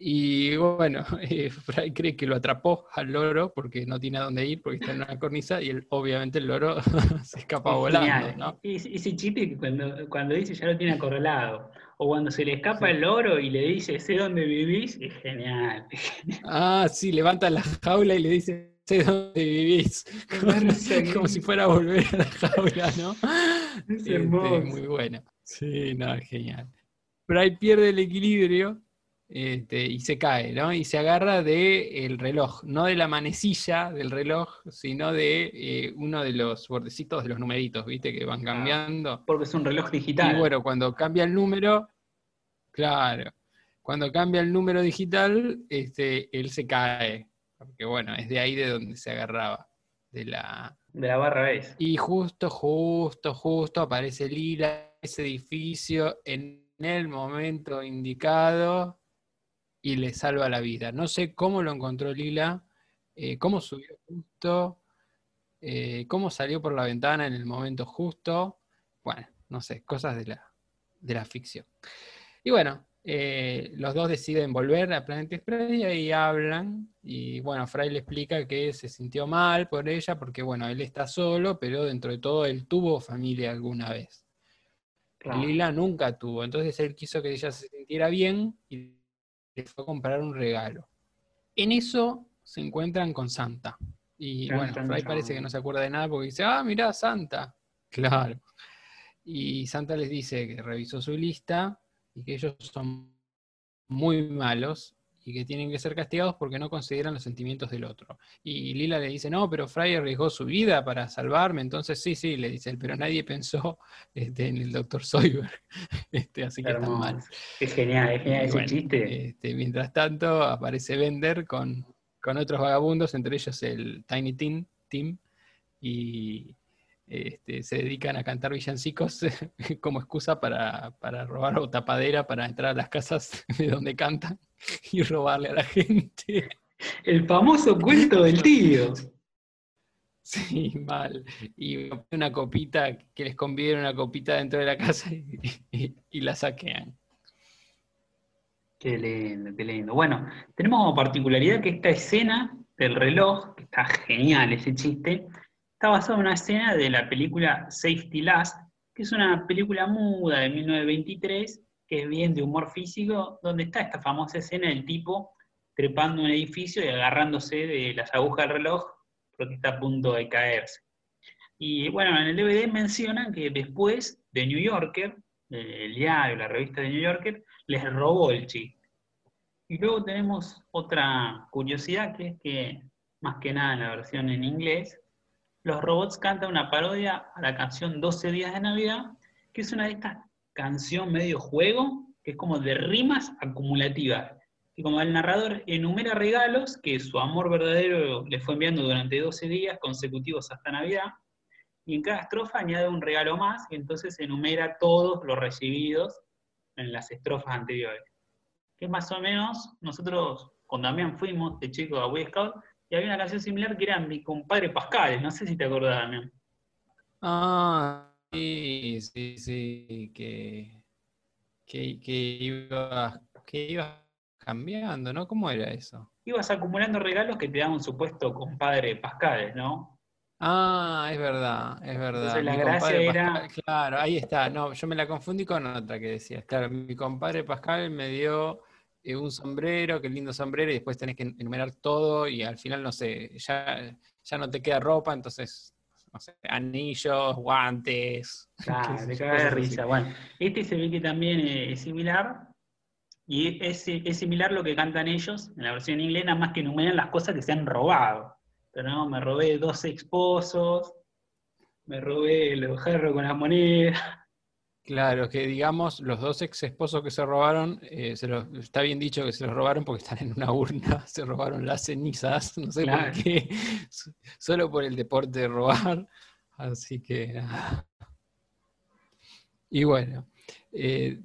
Y bueno, eh, Fry cree que lo atrapó al loro porque no tiene a dónde ir, porque está en una cornisa y él- obviamente el loro se escapa Es volando. ¿no? Ese, ese chiste que cuando, cuando dice ya lo tiene acorralado, o cuando se le escapa el loro y le dice sé dónde vivís, es genial. Ah, sí, levanta la jaula y le dice, sé dónde vivís. Como, sí. como si fuera a volver a la jaula, ¿no? Es Este, hermoso. muy bueno. Sí, no, es genial. Ahí pierde el equilibrio este, y se cae, ¿no? Y se agarra del reloj, no de la manecilla del reloj, sino de eh, uno de los bordecitos de los numeritos, ¿viste? Que van Ah. cambiando. Porque es un reloj digital. Y bueno, cuando cambia el número, claro, cuando cambia el número digital, este, él se cae. Porque bueno, es de ahí de donde se agarraba. De la... de la barra base. Y justo, justo, justo aparece Lila ese edificio en el momento indicado y le salva la vida. No sé cómo lo encontró Lila, eh, cómo subió justo, eh, cómo salió por la ventana en el momento justo. Bueno, no sé, cosas de la, de la ficción. Y bueno, eh, los dos deciden volver a Planet Express y ahí hablan. Y bueno, Fry le explica que se sintió mal por ella porque, bueno, él está solo, pero dentro de todo él tuvo familia alguna vez. Claro. Lila nunca tuvo, entonces él quiso que ella se sintiera bien y le fue a comprar un regalo. En eso se encuentran con Santa. Y bueno, chan. parece que no se acuerda de nada porque dice, ah, mirá, Santa. Claro. y Santa les dice que revisó su lista y que ellos son muy malos y que tienen que ser castigados porque no consideran los sentimientos del otro. Y Lila le dice, no, pero Fry arriesgó su vida para salvarme, entonces sí, sí, le dice él, pero nadie pensó este, en el doctor Soyber, este, así que está mal. Es genial, es genial ese chiste. Este, mientras tanto aparece Bender con, con, otros vagabundos, entre ellos el Tiny Tim, Tim y, este, se dedican a cantar villancicos como excusa para, para, robar o tapadera para entrar a las casas de donde cantan y robarle a la gente. El famoso cuento del tío. Sí, mal. Y una copita, que les conviene una copita dentro de la casa y, la saquean. Qué lindo, qué lindo. Bueno, tenemos como particularidad que esta escena del reloj, que está genial ese chiste, está basado en una escena de la película Safety Last, que es una película muda de 1923, que es bien de humor físico, donde está esta famosa escena del tipo trepando un edificio y agarrándose de las agujas del reloj porque está a punto de caerse. Y bueno, en el DVD mencionan que después de New Yorker, el diario, la revista de New Yorker, les robó el chiste. Y luego tenemos otra curiosidad, que es que, más que nada en la versión en inglés, los Robots cantan una parodia a la canción 12 días de Navidad, que es una de estas canción medio juego, que es como de rimas acumulativas. Y como el narrador enumera regalos que su amor verdadero le fue enviando durante 12 días consecutivos hasta Navidad, y en cada estrofa añade un regalo más, y entonces enumera todos los recibidos en las estrofas anteriores. Que más o menos, nosotros con Damián fuimos de chico a Boy Scout, y había una canción similar que era Mi compadre Pascal, no sé si te acordás, Damián. Ah, sí, sí, sí, que, que, que, iba, que iba cambiando, ¿no? ¿Cómo era eso? Ibas acumulando regalos que te daban un supuesto compadre Pascal, ¿no? Ah, es verdad, es verdad. la gracia era... claro, ahí está. No, yo me la confundí con otra que decías. Claro, mi compadre Pascal me dio un sombrero, qué lindo sombrero, y después tenés que enumerar todo y al final, no sé, ya, ya no te queda ropa, entonces, no sé, anillos, guantes. Claro, te de risa. Bueno, este se ve que también es similar, y es, es, similar lo que cantan ellos en la versión inglesa, nada más que enumeran las cosas que se han robado. Pero no, me robé dos esposos, me robé el jarro con la moneda. Claro, que digamos, los dos ex esposos que se robaron, eh, se está bien dicho que se los robaron porque están en una urna, se robaron las cenizas, no sé por qué, solo por el deporte de robar. Así que. Y bueno, eh,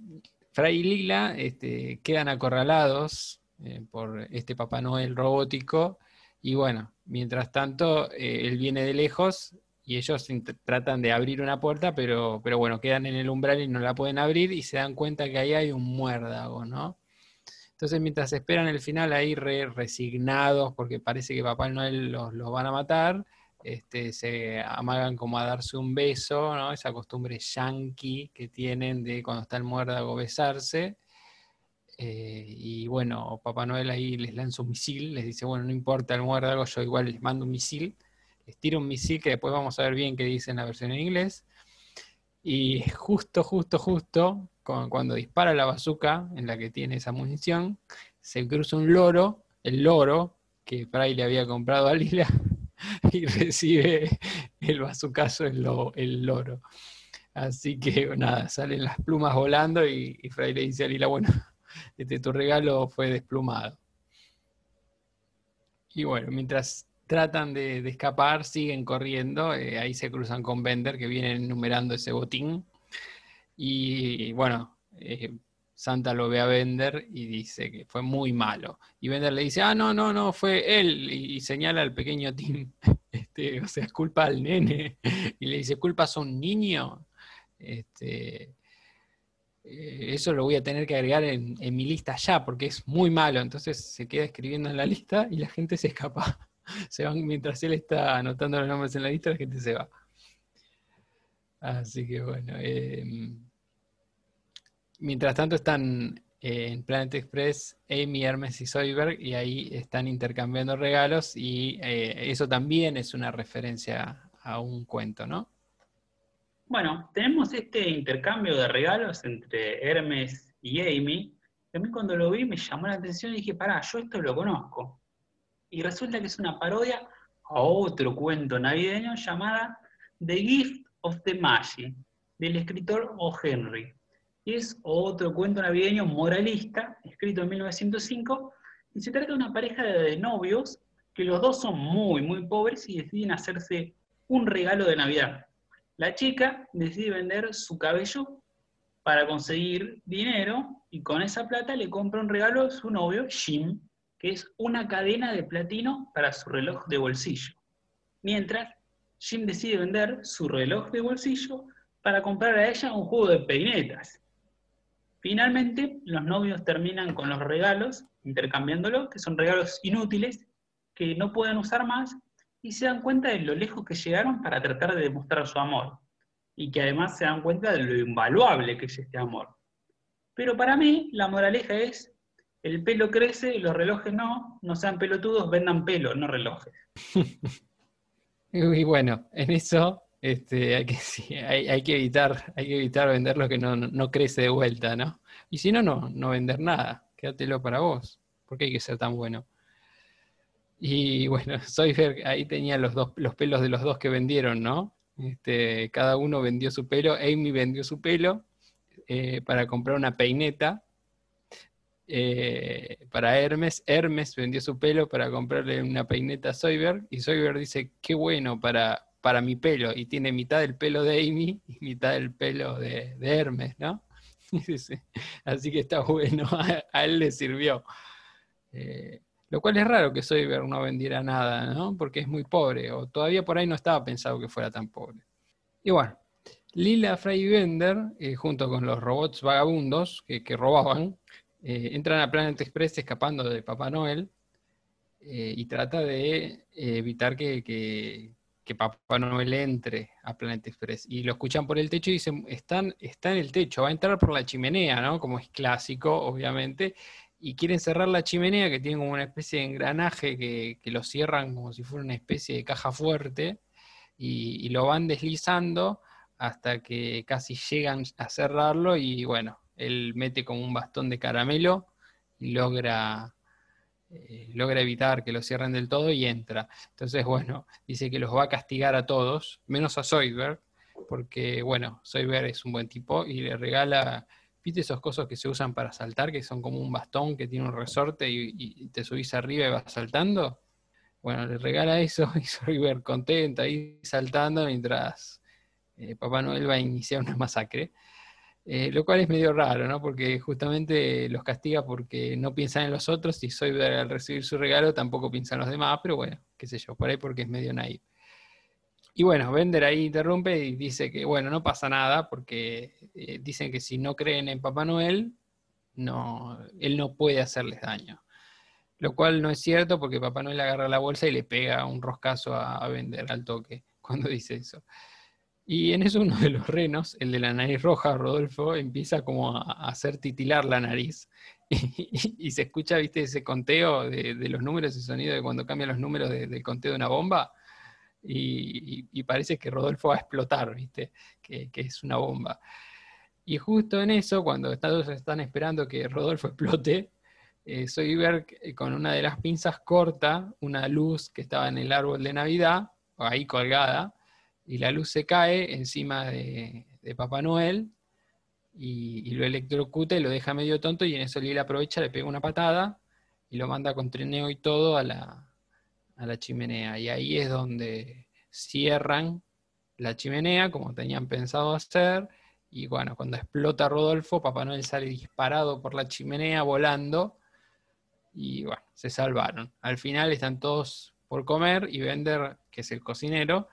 Fray y Lila este, quedan acorralados eh, por este Papá Noel robótico. Y bueno, mientras tanto, él viene de lejos y ellos tratan de abrir una puerta, pero, pero bueno, quedan en el umbral y no la pueden abrir y se dan cuenta que ahí hay un muérdago, ¿no? Entonces, mientras esperan el final ahí resignados, porque parece que Papá Noel los, los, van a matar, este, se amagan como a darse un beso, ¿no? Esa costumbre yankee que tienen de cuando está el muérdago besarse. Eh, y bueno, Papá Noel ahí les lanza un misil, les dice, bueno, no importa el muérdago, yo igual les mando un misil les tira un misil que después vamos a ver bien qué dice en la versión en inglés. Y justo, justo, justo, cuando dispara la bazooka en la que tiene esa munición, se cruza un loro, el loro que Fray le había comprado a Lila, y recibe el bazucazo el, el loro. Así que nada, salen las plumas volando y, y Fray le dice a Lila, bueno, este, tu regalo fue desplumado. Y bueno, mientras tratan de, escapar, siguen corriendo, eh, ahí se cruzan con Bender que viene enumerando ese botín. Y bueno, eh, Santa lo ve a Bender y dice que fue muy malo. Y Bender le dice, ah, no, no, no, fue él. Y, señala al pequeño Tim. Este, o sea, culpa al nene. Y le dice, ¿culpas a un niño? Este, eh, eso lo voy a tener que agregar en, en mi lista ya, porque es muy malo. Entonces se queda escribiendo en la lista y la gente se escapa. mientras él está anotando los nombres en la lista, la gente se va. Así que bueno. Em, mientras tanto están eh, en Planet Express Amy, Hermes y Soyberg y ahí están intercambiando regalos y eh, eso también es una referencia a un cuento, ¿no? Bueno, tenemos este intercambio de regalos entre Hermes y Amy. a mí cuando lo vi me llamó la atención y dije, pará, yo esto lo conozco. Y resulta que es una parodia a otro cuento navideño llamada The Gift of the Magi, del escritor O. Henry. Es otro cuento navideño moralista, escrito en 1905, y se trata de una pareja de novios que los dos son muy, muy pobres y deciden hacerse un regalo de Navidad. La chica decide vender su cabello para conseguir dinero y con esa plata le compra un regalo a su novio, Jim, que es una cadena de platino para su reloj de bolsillo. Mientras, Jim decide vender su reloj de bolsillo para comprar a ella un juego de peinetas. Finalmente, los novios terminan con los regalos, intercambiándolos, que son regalos inútiles, que no pueden usar más, y se dan cuenta de lo lejos que llegaron para tratar de demostrar su amor. Y que además se dan cuenta de lo invaluable que es este amor. Pero para mí, la moraleja es, el pelo crece, los relojes no, no sean pelotudos, vendan pelo, no relojes. y bueno, en eso este, hay, que, hay, que evitar, hay que evitar vender lo que no, crece de vuelta, ¿no? Y si no, no, no vender nada, quédatelo para vos. porque hay que ser tan bueno? Y bueno, Soyfer ahí tenía los, dos, los pelos de los dos que vendieron, ¿no? Este, cada uno vendió su pelo, Amy vendió su pelo eh, para comprar una peineta. Eh, para Hermes, Hermes vendió su pelo para comprarle una peineta a Soyberg y Soyberg dice, qué bueno para, para mi pelo, y tiene mitad del pelo de Amy y mitad del pelo de, Hermes, ¿no? Así que está bueno, a, él le sirvió. Eh, lo cual es raro que Soyber no vendiera nada, ¿no? Porque es muy pobre, o todavía por ahí no estaba pensado que fuera tan pobre. Y bueno, Lila, Frey y Bender, eh, junto con los robots vagabundos que, robaban, eh, entran a Planet Express escapando de Papá Noel y trata de evitar que, que Papá Noel entre a Planet Express. Y lo escuchan por el techo y dicen, Están, está en el techo, va a entrar por la chimenea, ¿no? Como es clásico, obviamente. Y quieren cerrar la chimenea, que tiene como una especie de engranaje que, lo cierran como si fuera una especie de caja fuerte. Y, lo van deslizando hasta que casi llegan a cerrarlo. Y bueno, él mete como un bastón de caramelo y logra eh, logra evitar que lo cierren del todo y entra. Entonces, bueno, dice que los va a castigar a todos, menos a Soyberg, porque, bueno, Soyberg es un buen tipo y le regala, ¿viste esos cosas que se usan para saltar, que son como un bastón que tiene un resorte y, te subís arriba y vas saltando? Bueno, le regala eso y Soyberg contenta ahí saltando mientras eh, Papá Noel va a iniciar una masacre. Eh, lo cual es medio raro, ¿no? Porque justamente los castiga porque no piensan en los otros y soy al recibir su regalo tampoco piensan en los demás, pero bueno, qué sé yo, por ahí porque es medio naive. Y bueno, Bender ahí interrumpe y dice que, bueno, no pasa nada porque eh, dicen que si no creen en Papá Noel, no, él no puede hacerles daño. Lo cual no es cierto porque Papá Noel agarra la bolsa y le pega un roscazo a, a Bender al toque cuando dice eso. Y en eso uno de los renos, el de la nariz roja, Rodolfo, empieza como a, hacer titilar la nariz. Y, se escucha, viste, ese conteo de, los números, ese sonido de cuando cambian los números del conteo de una bomba. Y, parece que Rodolfo va a explotar, viste, que, es una bomba. Y justo en eso, cuando todos están esperando que Rodolfo explote, eh, Soyberg eh, con una de las pinzas corta una luz que estaba en el árbol de Navidad, ahí colgada, y la luz se cae encima de, Papá Noel y, lo electrocuta y lo deja medio tonto y en eso Lila aprovecha, le pega una patada y lo manda con trineo y todo a la, a la chimenea. Y ahí es donde cierran la chimenea como tenían pensado hacer. Y bueno, cuando explota Rodolfo, Papá Noel sale disparado por la chimenea volando. Y bueno, se salvaron. Al final están todos por comer y Bender, que es el cocinero,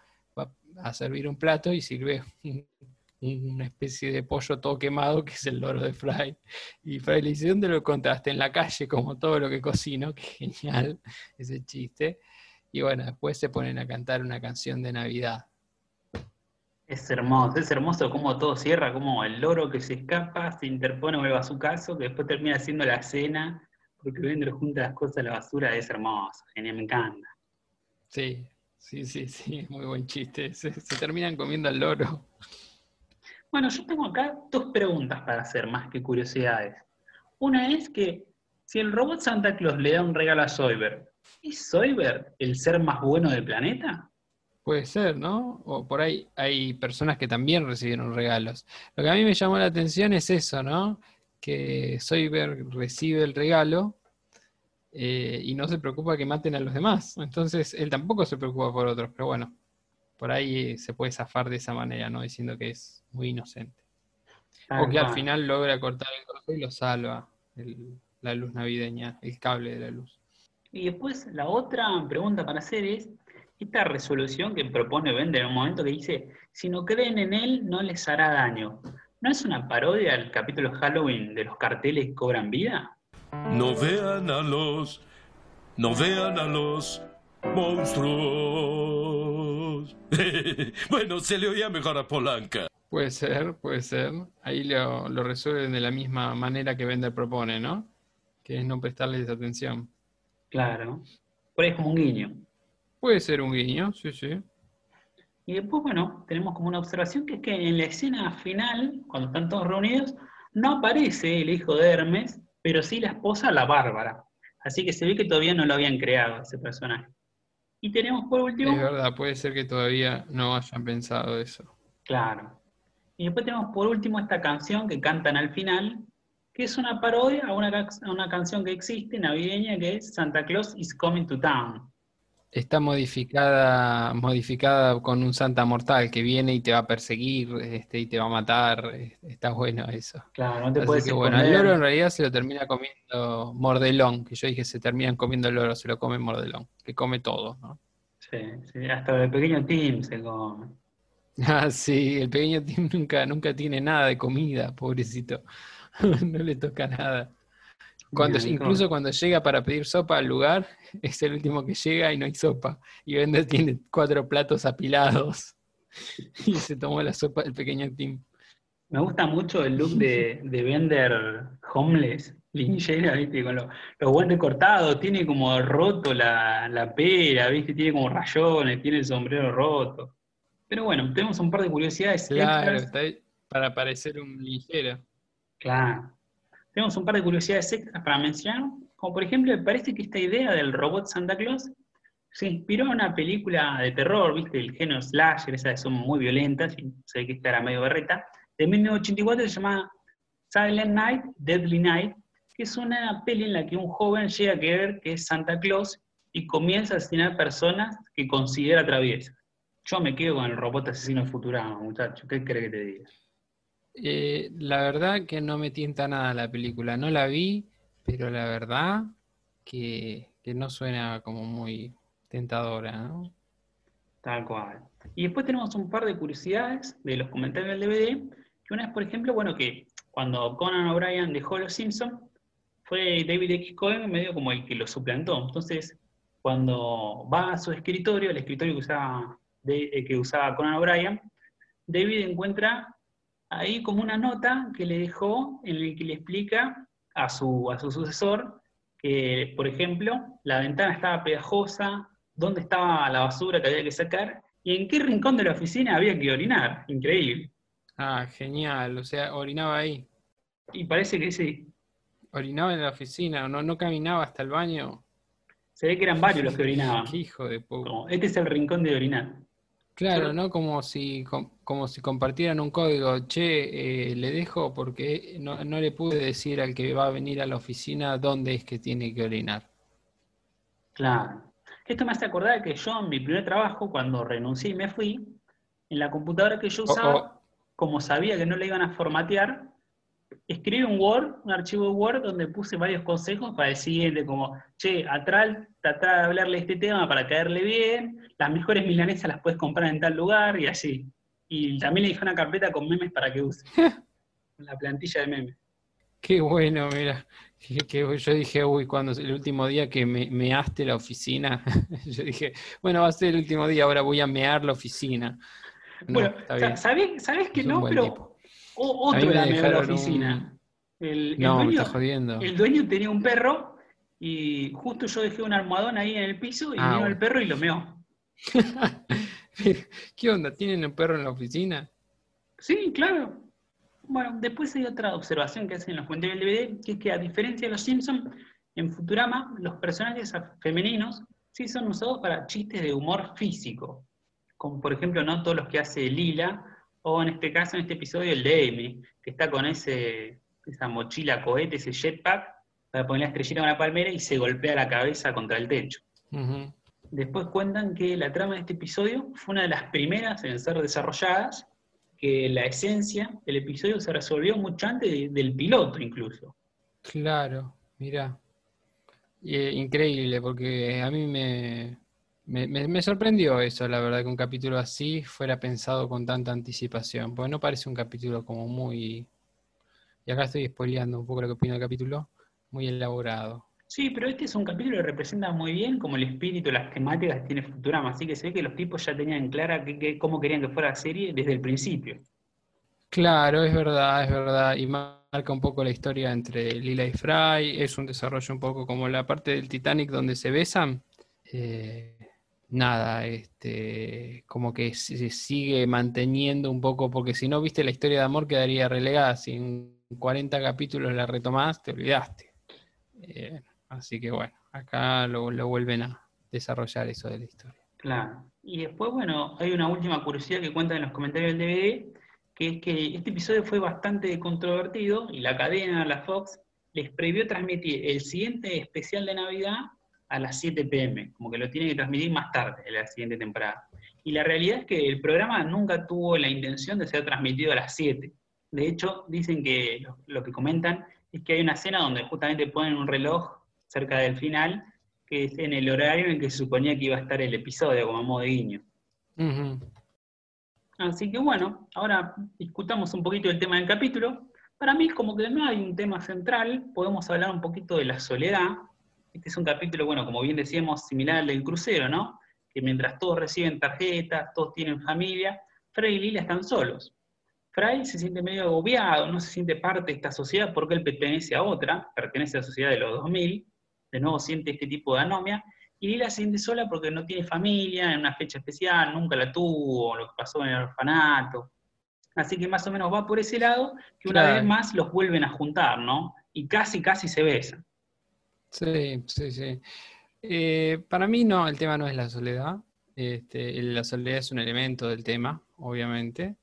a servir un plato y sirve una especie de pollo todo quemado que es el loro de Fry. Y Fry le dice, ¿dónde lo encontraste? En la calle, como todo lo que cocino, que genial ese chiste. Y bueno, después se ponen a cantar una canción de Navidad. Es hermoso, es hermoso cómo todo cierra, como el loro que se escapa, se interpone, vuelve a su caso, que después termina haciendo la cena, porque Vendro junta las cosas a la basura, es hermoso, genial, me encanta. Sí, Sí, sí, sí, muy buen chiste. Se, terminan comiendo al loro. Bueno, yo tengo acá dos preguntas para hacer, más que curiosidades. Una es que si el robot Santa Claus le da un regalo a Soyber, ¿es Soyber el ser más bueno del planeta? Puede ser, ¿no? O por ahí hay personas que también recibieron regalos. Lo que a mí me llamó la atención es eso, ¿no? Que Soyber recibe el regalo eh, y no se preocupa que maten a los demás. Entonces él tampoco se preocupa por otros, pero bueno, por ahí se puede zafar de esa manera, ¿no? Diciendo que es muy inocente. o que al final logra cortar el coso y lo salva la luz navideña, el cable de la luz. Y después la otra pregunta para hacer es, esta resolución que propone Bender en un momento que dice, si no creen en él, no les hará daño. ¿No es una parodia al capítulo Halloween de los carteles que cobran vida? No vean a los, no vean a los monstruos. bueno, se le oía mejor a Polanca. Puede ser, puede ser. Ahí lo, lo resuelven de la misma manera que Bender propone, ¿no? Que es no prestarles atención. Claro. Por ahí es como un guiño. Puede ser un guiño, sí, sí. Y después, bueno, tenemos como una observación que es que en la escena final, cuando están todos reunidos, no aparece el hijo de Hermes, pero sí la esposa, la Bárbara. Así que se ve que todavía no lo habían creado ese personaje. Y tenemos por último. Es verdad, puede ser que todavía no hayan pensado eso. Claro. Y después tenemos por último esta canción que cantan al final, que es una parodia a una, a una canción que existe navideña que es Santa Claus is Coming to Town. Está modificada, modificada con un Santa Mortal que viene y te va a perseguir este, y te va a matar. Está bueno eso. Claro, no te puedes que, bueno, el loro en realidad se lo termina comiendo Mordelón, que yo dije se terminan comiendo el loro, se lo come Mordelón, que come todo, ¿no? Sí, sí, hasta el pequeño Tim se come. Ah, sí, el pequeño Tim nunca, nunca tiene nada de comida, pobrecito. no le toca nada. Cuando, incluso cuando llega para pedir sopa al lugar, es el último que llega y no hay sopa. Y Bender tiene cuatro platos apilados. Y se tomó la sopa del pequeño Tim. Me gusta mucho el look de, de Bender homeless, linchera, ¿viste? Con los guantes cortados, tiene como roto la, la pera, ¿viste? Tiene como rayones, tiene el sombrero roto. Pero bueno, tenemos un par de curiosidades. Claro, está para parecer un linchera. Claro. Tenemos un par de curiosidades extras para mencionar, como por ejemplo, me parece que esta idea del robot Santa Claus se inspiró en una película de terror, ¿viste? El género slasher, esas son muy violentas, y sé que esta era medio berreta, de 1984 se llama Silent Night, Deadly Night, que es una peli en la que un joven llega a creer que es Santa Claus y comienza a asesinar personas que considera traviesas. Yo me quedo con el robot asesino Futurama, muchacho. ¿Qué crees que te diga? Eh, la verdad que no me tienta nada la película. No la vi, pero la verdad que, no suena como muy tentadora, ¿no? Tal cual. Y después tenemos un par de curiosidades de los comentarios del DVD. Que una es, por ejemplo, bueno, que cuando Conan O'Brien dejó Los Simpsons, fue David X. Cohen medio como el que lo suplantó. Entonces, cuando va a su escritorio, el escritorio que usaba, eh, que usaba Conan O'Brien, David encuentra ahí como una nota que le dejó en el que le explica a su, a su sucesor que, por ejemplo, la ventana estaba pegajosa, dónde estaba la basura que había que sacar y en qué rincón de la oficina había que orinar. Increíble. Ah, genial. O sea, orinaba ahí. Y parece que sí. Orinaba en la oficina, no, no caminaba hasta el baño. Se ve que eran varios los que orinaban. hijo de este es el rincón de orinar. Claro, ¿no? Como si, como si compartieran un código. Che, eh, le dejo porque no, le pude decir al que va a venir a la oficina dónde es que tiene que orinar. Claro. Esto me hace acordar que yo en mi primer trabajo, cuando renuncié y me fui, en la computadora que yo usaba, como sabía que no le iban a formatear, escribí un Word, un archivo de Word donde puse varios consejos para el siguiente, como, che, atrás, tratar de hablarle este tema para caerle bien, las mejores milanesas las puedes comprar en tal lugar y así. Y también le dije una carpeta con memes para que use. la plantilla de memes. Qué bueno, mira. Que, yo dije, uy, cuando el último día que me measte la oficina, yo dije, bueno, va a ser el último día, ahora voy a mear la oficina. bueno, ¿sabes, ¿sabes que no? Pero otro era mear la oficina. El, no, dueño, me está jodiendo. El dueño tenía un perro y justo yo dejé un almohadón ahí en el piso y ah, vino el perro y lo meó. ¿Qué onda? ¿Tienen un perro en la oficina? Sí, claro. Bueno, después hay otra observación que hacen los comentarios del DVD, que es que a diferencia de los Simpsons, en Futurama los personajes femeninos sí son usados para chistes de humor físico, como por ejemplo no todos los que hace Lila, o en este caso, en este episodio, el de Amy, que está con ese, esa mochila cohete, ese jetpack, para poner la estrellita en una palmera y se golpea la cabeza contra el techo. Ujú. Después cuentan que la trama de este episodio fue una de las primeras en ser desarrolladas, que la esencia del episodio se resolvió mucho antes de- del piloto incluso. Claro, mira. increíble, porque a mí me, me, me- me sorprendió eso, la verdad, que un capítulo así fuera pensado con tanta anticipación, porque no parece un capítulo como muy... Y acá estoy spoileando un poco lo que opino del capítulo, muy elaborado. Sí, pero este es un capítulo que representa muy bien como el espíritu, las temáticas que tiene Futurama, así que se ve que los tipos ya tenían clara que- cómo querían que fuera la serie desde el principio. Claro, es verdad, es verdad, y marca un poco la historia entre Lila y Fry, es un desarrollo un poco como la parte del Titanic donde se besan. Eh, nada, este, como que se se sigue manteniendo un poco, porque si no viste la historia de amor quedaría relegada, si en 40 capítulos la retomás, te olvidaste. Eh, así que bueno, acá lo, lo vuelven a desarrollar eso de la historia. Claro. Y después, bueno, hay una última curiosidad que cuentan en los comentarios del DVD, que es que este episodio fue bastante controvertido y la cadena, la Fox, les prohibió transmitir el siguiente especial de Navidad a las 7 pm, como que lo tienen que transmitir más tarde, en la siguiente temporada. Y la realidad es que el programa nunca tuvo la intención de ser transmitido a las 7. De hecho, dicen que lo que comentan es que hay una escena donde justamente ponen un reloj cerca del final, que es en el horario en que se suponía que iba a estar el episodio, como modo de guiño. Así que bueno, ahora discutamos un poquito el tema del capítulo. Para mí, como que no hay un tema central, podemos hablar un poquito de la soledad. Este es un capítulo, bueno, como bien decíamos, similar al del crucero, ¿no? Que mientras todos reciben tarjetas, todos tienen familia, Fray y Lila están solos. Fray se siente medio agobiado, no se siente parte de esta sociedad porque él pertenece a otra, pertenece a la sociedad de los 2000, de nuevo siente este tipo de anomia, y Lila se siente sola porque no tiene familia en una fecha especial, nunca la tuvo, lo que pasó en el orfanato. Así que más o menos va por ese lado, que una vez más los vuelven a juntar, ¿no? Y casi, casi se besan. Sí, sí, sí. Eh, para mí no, el tema no es la soledad. Este, la soledad es un elemento del tema, obviamente.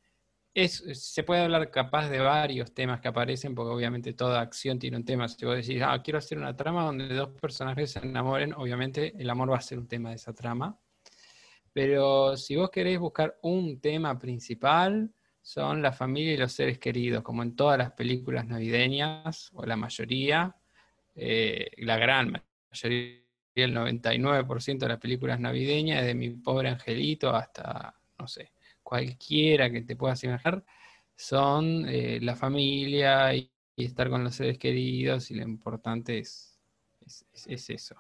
Es, se puede hablar capaz de varios temas que aparecen, porque obviamente toda acción tiene un tema. Si vos decís, ah, quiero hacer una trama donde dos personajes se enamoren, obviamente el amor va a ser un tema de esa trama. Pero si vos querés buscar un tema principal, son la familia y los seres queridos, como en todas las películas navideñas, o la mayoría eh, la gran mayoría, el 99% de las películas navideñas, desde Mi Pobre Angelito hasta, no sé, cualquiera que te puedas imaginar, son eh, la familia y, y estar con los seres queridos y lo importante es, es, es- es eso.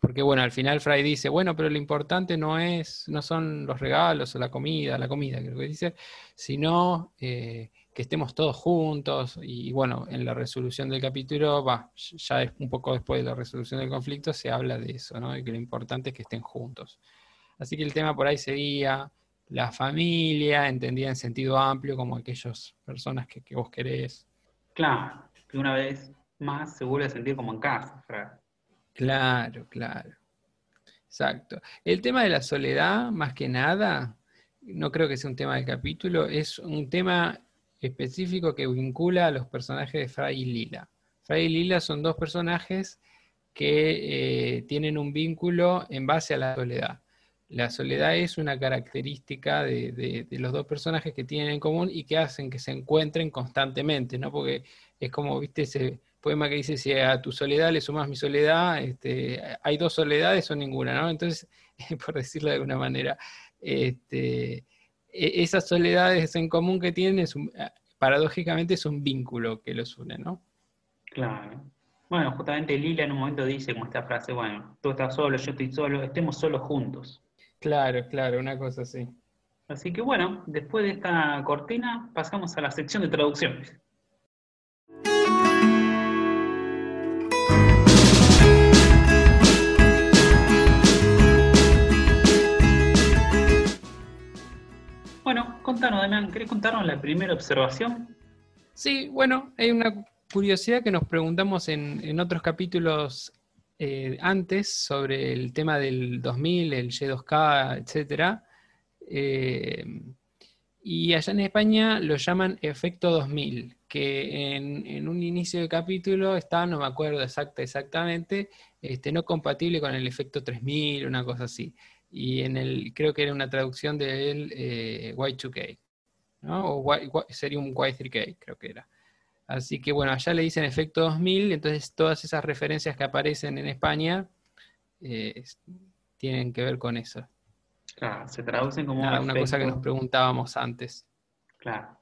Porque bueno, al final Fry dice, bueno, pero lo importante no es, no son los regalos o la comida, la comida creo que dice, sino eh, que estemos todos juntos y, bueno, en la resolución del capítulo, va, ya es un poco después de la resolución del conflicto se habla de eso, ¿no? De que lo importante es que estén juntos. Así que el tema por ahí sería la familia, entendida en sentido amplio, como aquellas personas que, que vos querés. Claro, que una vez más se vuelve a sentir como en casa. Claro, claro. Exacto. El tema de la soledad, más que nada, no creo que sea un tema del capítulo, es un tema específico que vincula a los personajes de Fray y Lila. Fray y Lila son dos personajes que eh, tienen un vínculo en base a la soledad. La soledad es una característica de, los dos personajes que tienen en común y que hacen que se encuentren constantemente, ¿no? Porque es como, viste, ese poema que dice, si a tu soledad le sumas mi soledad, este, hay dos soledades o ninguna, ¿no? Entonces, por decirlo de alguna manera, este, e- esas soledades en común que tienen, paradójicamente es un vínculo que los une, ¿no? Claro. Bueno, justamente Lila en un momento dice como esta frase, bueno, tú estás solo, yo estoy solo, estemos solos juntos. Claro, claro, una cosa así. Así que bueno, después de esta cortina pasamos a la sección de traducciones. Bueno, contanos, Damián, ¿querés contarnos la primera observación? Sí, bueno, hay una curiosidad que nos preguntamos en, en otros capítulos eh, antes sobre el tema del 2000, el Y2K, etc. y allá en España lo llaman efecto 2000, que en, un inicio de capítulo está, no me acuerdo exacta, exactamente, este, no compatible con el efecto 3000, una cosa así. Y en el, creo que era una traducción del eh, Y2K, ¿no? O sería un Y3K, creo que era. Así que bueno, allá le dicen efecto 2000, entonces todas esas referencias que aparecen en España eh, tienen que ver con eso. Claro, se traducen como una cosa que nos preguntábamos antes. Claro.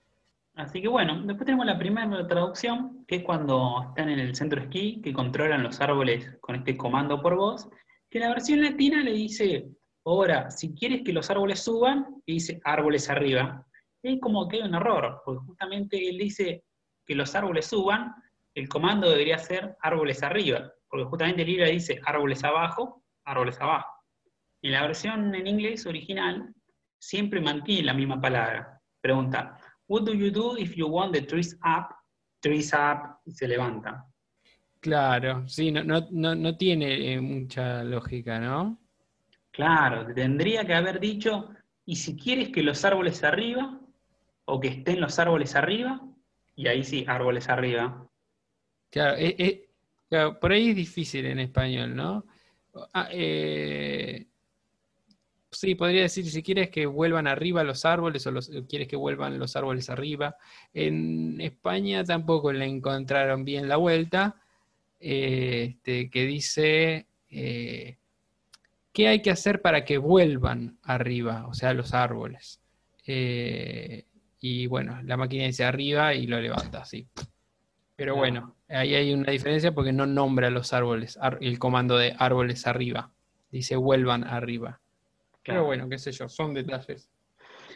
Así que bueno, después tenemos la primera traducción, que es cuando están en el centro esquí, que controlan los árboles con este comando por voz, que la versión latina le dice, ahora, si quieres que los árboles suban, dice árboles arriba. Y es como que hay un error, porque justamente él dice que los árboles suban, el comando debería ser árboles arriba, porque justamente el libro dice árboles abajo, árboles abajo. En la versión en inglés original siempre mantiene la misma palabra. Pregunta, what do you do if you want the trees up? Trees up y se levanta. Claro, sí, no, no, tiene eh, mucha lógica, ¿no? Claro, tendría que haber dicho, y si quieres que los árboles arriba, o que estén los árboles arriba, y ahí sí, árboles arriba. Claro, por ahí es difícil en español, ¿no? Ah, eh, sí, podría decir, si quieres que vuelvan arriba los árboles o, quieres que vuelvan los árboles arriba. En España tampoco le encontraron bien la vuelta, este, que dice, eh, ¿qué hay que hacer para que vuelvan arriba? O sea, los árboles. Eh, y bueno, la máquina dice arriba y lo levanta así. Pero bueno, ahí hay una diferencia porque no nombra los árboles, el comando de árboles arriba. Dice vuelvan arriba. Pero bueno, qué sé yo, son detalles.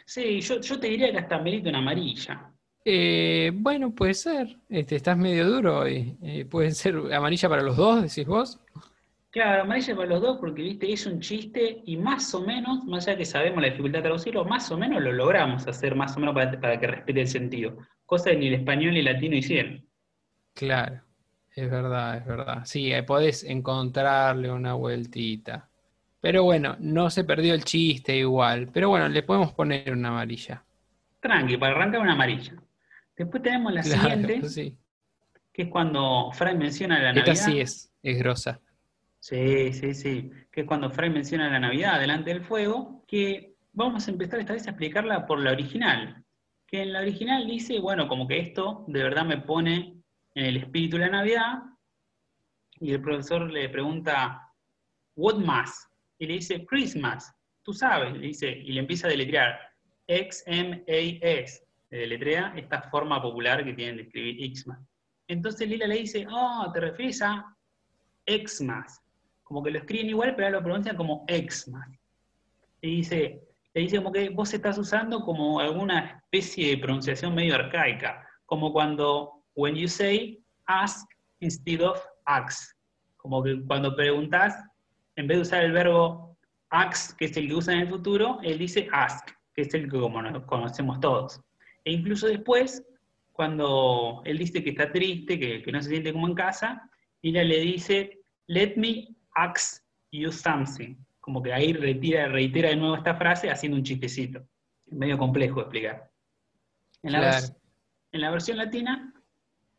Sí, yo, te diría que hasta merito una amarilla. Eh, bueno, puede ser. Este, estás medio duro hoy. Eh, puede ser amarilla para los dos, decís vos. Claro, amarilla para los dos porque, viste, es un chiste y más o menos, más allá que sabemos la dificultad de traducirlo, más o menos lo logramos hacer más o menos para, que respete el sentido. Cosa que ni el español ni el latino hicieron. Claro, es verdad, es verdad. Sí, podés encontrarle una vueltita. Pero bueno, no se perdió el chiste igual. Pero bueno, le podemos poner una amarilla. Tranqui, para arrancar una amarilla. Después tenemos la siguiente, que es cuando Frank menciona la Navidad. Esta sí es, es grosa. Sí, sí, sí. Que es cuando Fray menciona la Navidad delante del fuego, que vamos a empezar esta vez a explicarla por la original. Que en la original dice, bueno, como que esto de verdad me pone en el espíritu de la Navidad, y el profesor le pregunta, ¿what más? Y le dice, Christmas, tú sabes, le dice, y le empieza a deletrear, X-M-A-S, le deletrea esta forma popular que tienen de escribir Xmas. Entonces Lila le dice, oh, te refieres a Xmas como que lo escriben igual, pero lo pronuncian como Xmas. Y dice, le dice como que vos estás usando como alguna especie de pronunciación medio arcaica, como cuando, when you say ask instead of ask, como que cuando preguntas, en vez de usar el verbo ask, que es el que usa en el futuro, él dice ask, que es el que como conocemos todos. E incluso después, cuando él dice que está triste, que, que no se siente como en casa, ella le dice, let me ask you something. Como que ahí retira, reitera de nuevo esta frase haciendo un chistecito. medio complejo de explicar. En la, en la versión latina,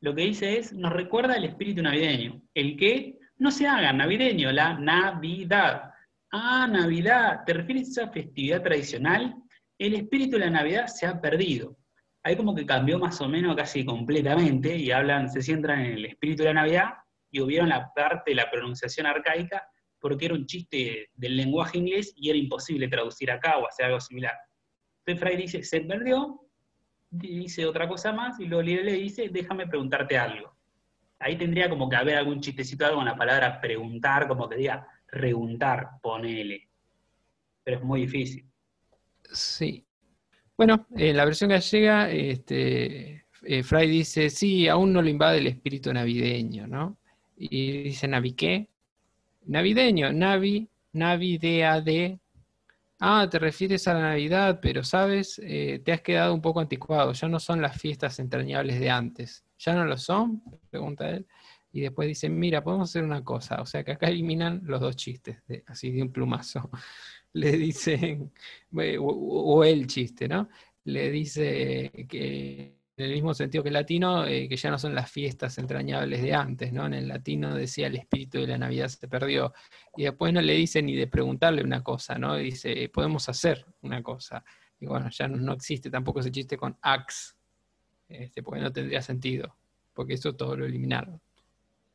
lo que dice es, nos recuerda el espíritu navideño. El que no se haga navideño, la Navidad. Ah, Navidad, ¿te refieres a esa festividad tradicional? El espíritu de la Navidad se ha perdido. Ahí como que cambió más o menos casi completamente y hablan, se centran en el espíritu de la Navidad y hubieron la parte de la pronunciación arcaica porque era un chiste del lenguaje inglés y era imposible traducir acá o hacer algo similar. Entonces Fray dice, se perdió, dice otra cosa más, y luego le dice, déjame preguntarte algo. Ahí tendría como que haber algún chistecito algo con la palabra preguntar, como que diga, preguntar, ponele. Pero es muy difícil. Sí. Bueno, en la versión gallega, este, eh, Fray dice, sí, aún no lo invade el espíritu navideño, ¿no? Y dice Navi qué? Navideño, Navi, Navidea de. ah, te refieres a la Navidad, pero sabes, Eh, te has quedado un poco anticuado, ya no son las fiestas entrañables de antes. ¿Ya no lo son? Pregunta él. Y después dice, mira, podemos hacer una cosa. O sea que acá eliminan los dos chistes, así de un plumazo. Le dicen, o, o el chiste, ¿no? Le dice que en el mismo sentido que el latino, eh, que ya no son las fiestas entrañables de antes, ¿no? En el latino decía el espíritu de la Navidad se perdió. Y después no le dice ni de preguntarle una cosa, ¿no? Dice, podemos hacer una cosa. Y bueno, ya no, no existe tampoco ese chiste con ax, este, porque no tendría sentido, porque eso todo lo eliminaron.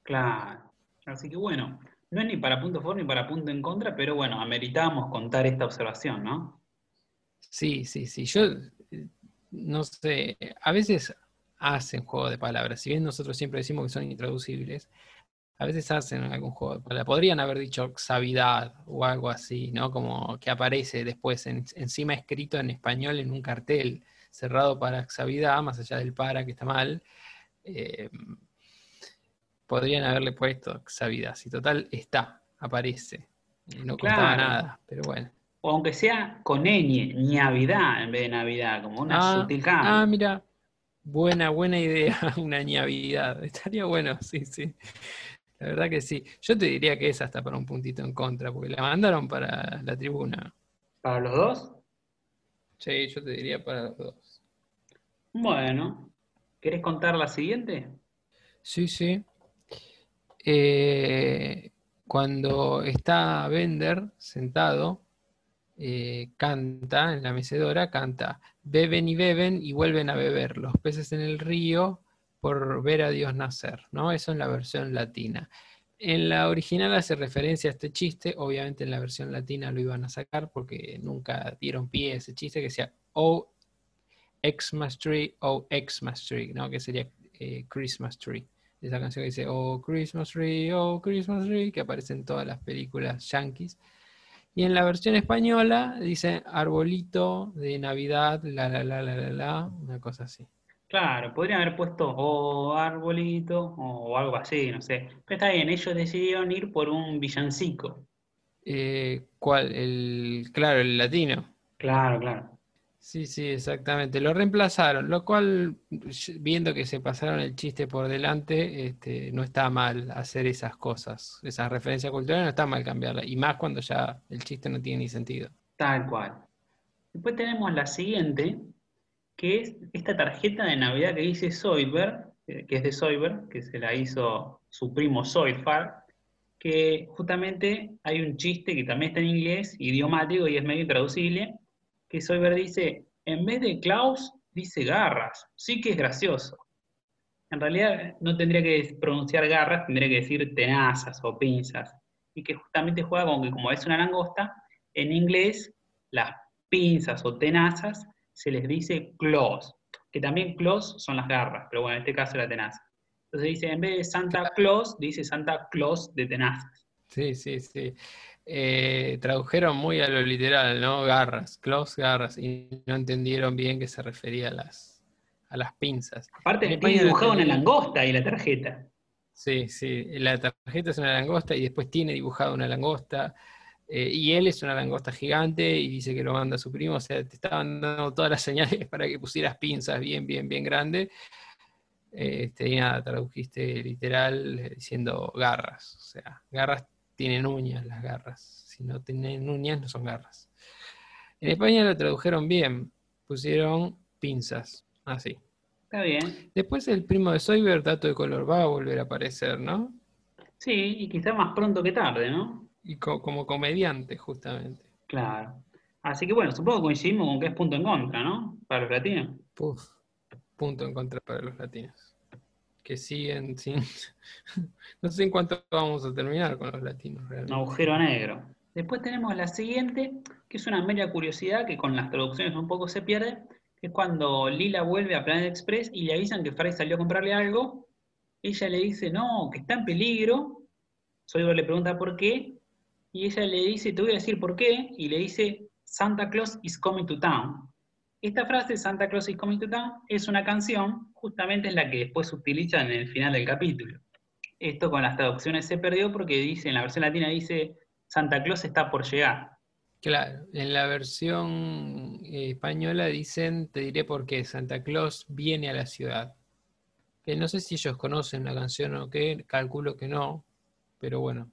Claro. Así que bueno, no es ni para punto favor ni para punto en contra, pero bueno, ameritábamos contar esta observación, ¿no? Sí, sí, sí. Yo eh, no sé, a veces hacen juego de palabras. Si bien nosotros siempre decimos que son intraducibles, a veces hacen algún juego de palabras. Podrían haber dicho xavidad o algo así, ¿no? Como que aparece después en- encima escrito en español en un cartel cerrado para xavidad, más allá del para que está mal. eh, podrían haberle puesto xavidad. Si total está, aparece. No Claro. nada, pero bueno. O aunque sea con ñ, Navidad en vez de Navidad, como una Ah, sutil cambio. Ah, mira, buena, buena idea, una ñavidad. Estaría bueno, sí, sí. La verdad que sí. Yo te diría que es hasta para un puntito en contra, porque la mandaron para la tribuna. ¿Para los dos? Sí, yo te diría para los dos. Bueno, ¿querés contar la siguiente? Sí, sí. Eh, cuando está Bender sentado, eh, canta en la mecedora, canta, beben y beben y vuelven a beber los peces en el río por ver a Dios nacer, ¿no? Eso en la versión latina. En la original hace referencia a este chiste, obviamente en la versión latina lo iban a sacar porque nunca dieron pie a ese chiste que decía, oh, Xmas tree, oh, Xmas tree, ¿no? Que sería eh, Christmas tree. Esa canción que dice, oh, Christmas tree, oh, Christmas tree, que aparece en todas las películas yankees. Y en la versión española dice arbolito de Navidad, la, la, la, la, la, la, una cosa así. Claro, podrían haber puesto o arbolito o algo así, no sé. Pero está bien, ellos decidieron ir por un villancico. Eh, ¿cuál? El, claro, el latino. Claro, claro. Sí, sí, exactamente. Lo reemplazaron, lo cual, viendo que se pasaron el chiste por delante, este, no está mal hacer esas cosas. Esas referencias culturales no está mal cambiarlas. Y más cuando ya el chiste no tiene ni sentido. Tal cual. Después tenemos la siguiente, que es esta tarjeta de Navidad que dice Soyber, eh, que es de Soyber, que se la hizo su primo Soyfar, que justamente hay un chiste que también está en inglés, idiomático y es medio intraducible, que Soyber dice, en vez de Klaus, dice garras. Sí que es gracioso. En realidad no tendría que pronunciar garras, tendría que decir tenazas o pinzas. Y que justamente juega con que como es una langosta, en inglés las pinzas o tenazas se les dice claws, que también claws son las garras, pero bueno, en este caso la tenaza. Entonces dice, en vez de Santa Claus, dice Santa Claus de tenazas. Sí, sí, sí. Eh, tradujeron muy a lo literal, ¿no? Garras, claws, garras, y no entendieron bien que se refería a las, a las pinzas. Aparte, En tiene España lo dibujado una langosta ahí la tarjeta. Sí, sí, la tarjeta es una langosta y después tiene dibujada una langosta. eh, y él es una langosta gigante y dice que lo manda a su primo. O sea, te estaban dando todas las señales para que pusieras pinzas bien, bien, bien grande. Este, y nada, tradujiste literal eh, diciendo garras. O sea, garras tienen uñas, las garras. Si no tienen uñas, no son garras. En España lo tradujeron bien. Pusieron pinzas, así. Está bien. Después el primo de Soyber, dato de color, va a volver a aparecer, ¿no? Sí, y quizá más pronto que tarde, ¿no? Y co- como comediante, justamente. Claro. Así que bueno, supongo que coincidimos con que es punto en contra, ¿no? Para los latinos. Puf, punto en contra para los latinos. Que siguen sin... no sé en cuánto vamos a terminar con los latinos Un realmente. agujero negro. Después tenemos la siguiente, que es una media curiosidad que con las traducciones un poco se pierde, que es cuando Lila vuelve a Planet Express y le avisan que Fry salió a comprarle algo. Ella le dice, no, que está en peligro. Soyber le pregunta por qué. Y ella le dice, te voy a decir por qué. Y le dice, Santa Claus is coming to town. Esta frase, Santa Claus is coming to town, es una canción, justamente es la que después se utiliza en el final del capítulo. Esto con las traducciones se perdió porque dice, en la versión latina dice, Santa Claus está por llegar. Claro, en la versión eh, española dicen, te diré por qué, Santa Claus viene a la ciudad. Que no sé si ellos conocen la canción o qué, calculo que no, pero bueno,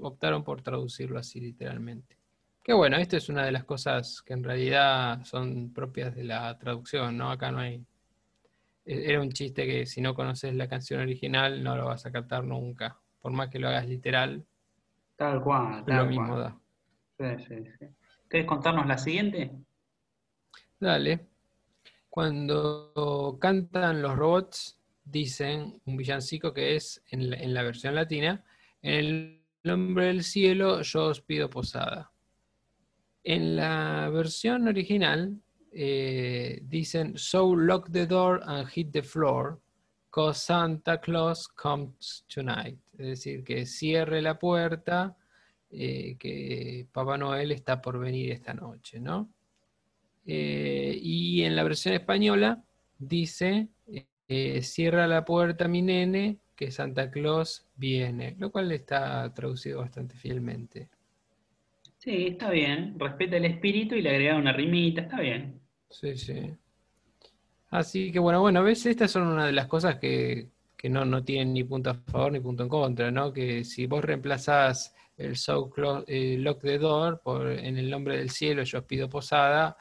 optaron por traducirlo así literalmente. Que bueno, esto es una de las cosas que en realidad son propias de la traducción, ¿no? Acá no hay... e- Era un chiste que si no conoces la canción original no lo vas a captar nunca. Por más que lo hagas literal, Tal cual, lo tal mismo cual. da. Sí, sí, sí. ¿Querés contarnos la siguiente? Dale. Cuando cantan los robots, dicen un villancico que es en la, en la versión latina, en el nombre del cielo yo os pido posada. En la versión original eh, dicen, so lock the door and hit the floor, cause Santa Claus comes tonight. Es decir, que cierre la puerta, eh, que Papá Noel está por venir esta noche, ¿no? Eh, y en la versión española dice, cierra la puerta mi nene, que Santa Claus viene, lo cual está traducido bastante fielmente. Sí, está bien. Respeta el espíritu y le agrega una rimita, está bien. Sí, sí. Así que bueno, bueno, ves, estas son una de las cosas que, que no, no tienen ni punto a favor ni punto en contra, ¿no? Que si vos reemplazás el so clo- eh, lock the door por en el nombre del cielo yo os pido posada,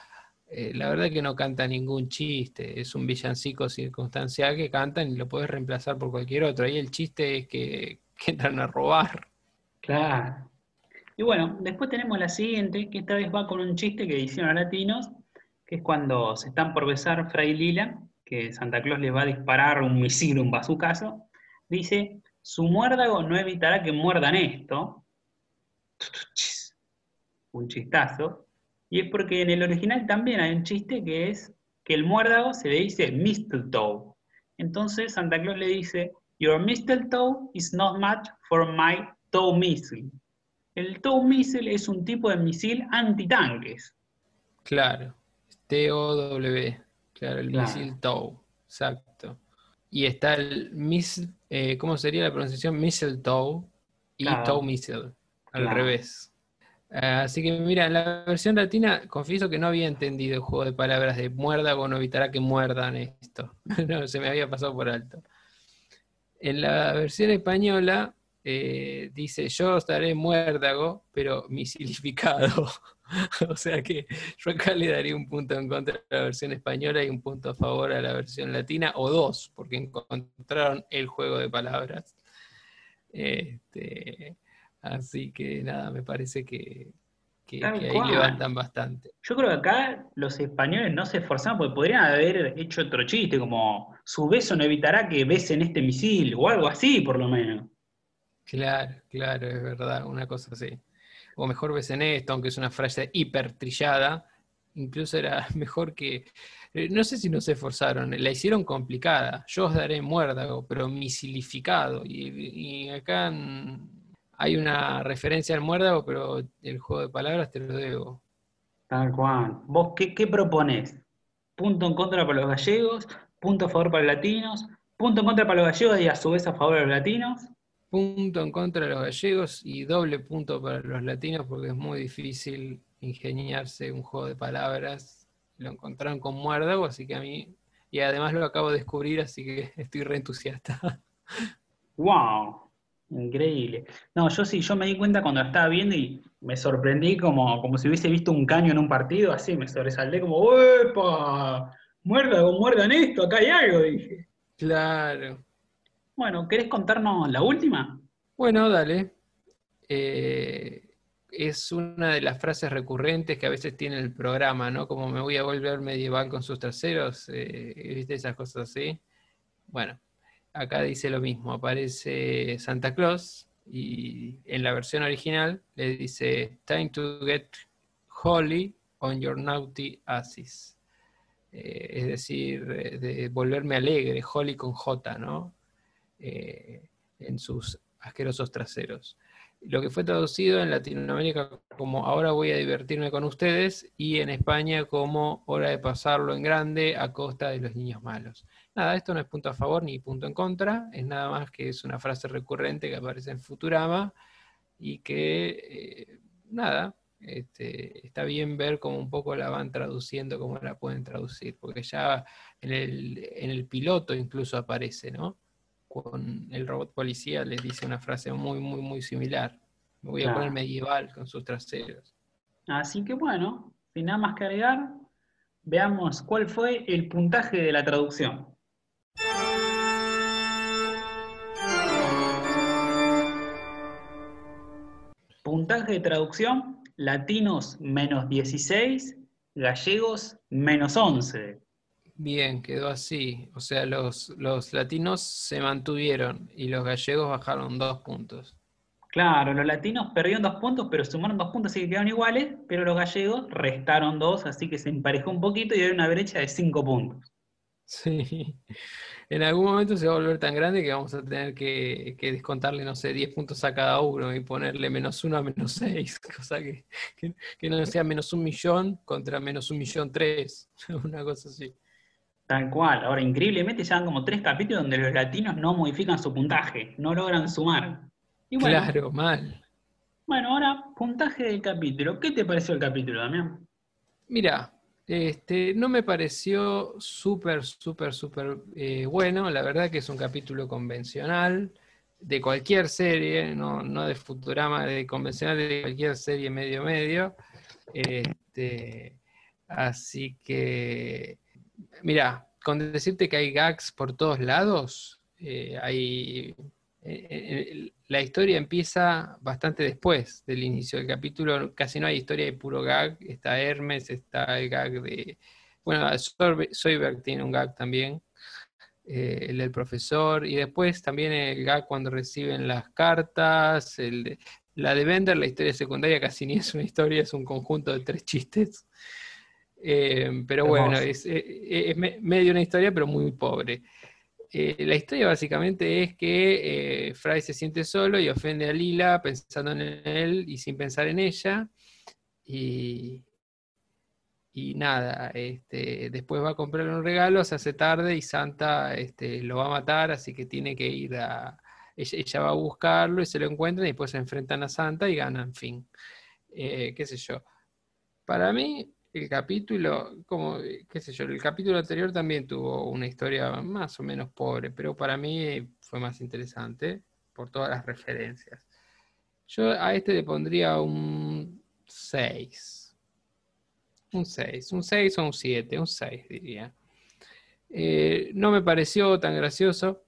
eh, la verdad que no canta ningún chiste, es un villancico circunstancial que cantan y lo podés reemplazar por cualquier otro. Ahí el chiste es que, que entran a robar. Claro. Y bueno, después tenemos la siguiente, que esta vez va con un chiste que hicieron los latinos, que es cuando se están por besar Fray Lila, que Santa Claus les va a disparar un misil, un bazucazo. Dice, su muérdago no evitará que muerdan esto. Un chistazo. Y es porque en el original también hay un chiste que es que el muérdago se le dice mistletoe. Entonces Santa Claus le dice, Your mistletoe is not much for my tow missile. El tow missile es un tipo de misil antitanques. Claro, T-O-W, claro, el Claro. misil TOW, exacto. Y está el mis, eh, ¿cómo sería la pronunciación? Mistletoe y Claro. TOW missile, al Claro. revés. Ah, Así que mira, en la versión latina confieso que no había entendido el juego de palabras de muérdago no evitará que muerdan esto. No, se me había pasado por alto. En la versión española eh, dice, yo estaré muérdago, pero misilificado. o sea que yo acá le daría un punto en contra a la versión española y un punto a favor a la versión latina, o dos, porque encontraron el juego de palabras. Este, así que nada, me parece que, que- Tal que ahí cual. levantan bastante. Yo creo que acá los españoles no se esforzaron porque podrían haber hecho otro chiste, como su beso no evitará que besen este misil, o algo así por lo menos. Claro, claro, es verdad, una cosa así. O mejor ves en esto, aunque es una frase hiper trillada, incluso era mejor que. eh, No sé si no se esforzaron, la hicieron complicada. Yo os daré muérdago, pero misilificado. Y, acá hay una referencia al muérdago, pero el juego de palabras te lo debo. Tal cual. ¿Vos qué, qué proponés? ¿Punto en contra para los gallegos? ¿Punto a favor para los latinos? ¿Punto en contra para los gallegos y a su vez a favor de los latinos? Punto en contra de los gallegos y doble punto para los latinos porque es muy difícil ingeniarse un juego de palabras. Lo encontraron con muérdago, así que a mí, y además lo acabo de descubrir, así que estoy re entusiasta. ¡Wow! Increíble. No, yo sí, yo me di cuenta cuando estaba viendo y me sorprendí como, como si hubiese visto un caño en un partido, así me sobresalté como, ¡epa! Muérdago, muerdan esto, acá hay algo, dije. Claro. Bueno, ¿querés contarnos la última? Bueno, dale. Eh, es una de las frases recurrentes que a veces tiene el programa, ¿no? Como me voy a volver medieval con sus traseros, eh, ¿viste esas cosas así? Bueno, acá dice lo mismo, aparece Santa Claus y en la versión original le dice, time to get holy on your naughty asses. Eh, es decir, eh, de volverme alegre, holy con J, ¿no? Eh, en sus asquerosos traseros. Lo que fue traducido en Latinoamérica como ahora voy a divertirme con ustedes y en España como hora de pasarlo en grande a costa de los niños malos. Nada, esto no es punto a favor ni punto en contra, es nada más que es una frase recurrente que aparece en Futurama y que, eh, nada, este, está bien ver cómo un poco la van traduciendo, cómo la pueden traducir, porque ya en el, en el piloto incluso aparece, ¿no? Con el robot policía les dice una frase muy, muy, muy similar. Me voy a poner medieval con sus traseros. Así que bueno, sin nada más que agregar, veamos cuál fue el puntaje de la traducción. Puntaje de traducción, latinos menos 16, gallegos menos 11. Bien, quedó así. O sea, los, los latinos se mantuvieron y los gallegos bajaron dos puntos. Claro, los latinos perdieron dos puntos, pero sumaron dos puntos, así que quedaron iguales, pero los gallegos restaron dos, así que se emparejó un poquito y hay una brecha de cinco puntos. Sí. En algún momento se va a volver tan grande que vamos a tener que, que descontarle, no sé, 10 puntos a cada uno y ponerle menos uno a menos 6, cosa que, que, que no sea menos un millón contra menos un millón tres, una cosa así. Tal cual. Ahora, increíblemente, ya como tres capítulos donde los latinos no modifican su puntaje, no logran sumar. Y bueno, Claro, mal. bueno, ahora, puntaje del capítulo. ¿Qué te pareció el capítulo, Damián? Mira, este, no me pareció súper, súper, súper eh, bueno. La verdad que es un capítulo convencional de cualquier serie, no, no de Futurama, de convencional de cualquier serie medio medio. Este, así que, mira, con decirte que hay gags por todos lados, eh, hay, eh, eh, la historia empieza bastante después del inicio del capítulo, casi no hay historia, hay puro gag, está Hermes, está el gag de, bueno, Soyber Soyberg tiene un gag también, el del profesor, y después también el gag cuando reciben las cartas, el de- la de Bender, la historia secundaria casi ni es una historia, es un conjunto de tres chistes. Eh, pero bueno, Hermoso. es, eh, es me- medio una historia, pero muy pobre. Eh, la historia básicamente es que eh, Fry se siente solo y ofende a Lila pensando en él y sin pensar en ella. Y, y nada, este, después va a comprarle un regalo, se hace tarde y Santa este, lo va a matar, así que tiene que ir a... Ella, ella va a buscarlo y se lo encuentran y después se enfrentan a Santa y ganan, fin. Qué sé yo. Para mí, el capítulo, como, qué sé yo, el capítulo anterior también tuvo una historia más o menos pobre, pero para mí fue más interesante por todas las referencias. Yo a este le pondría un 6. Un 6, un 6 o un 7, un 6 diría. Eh, no me pareció tan gracioso,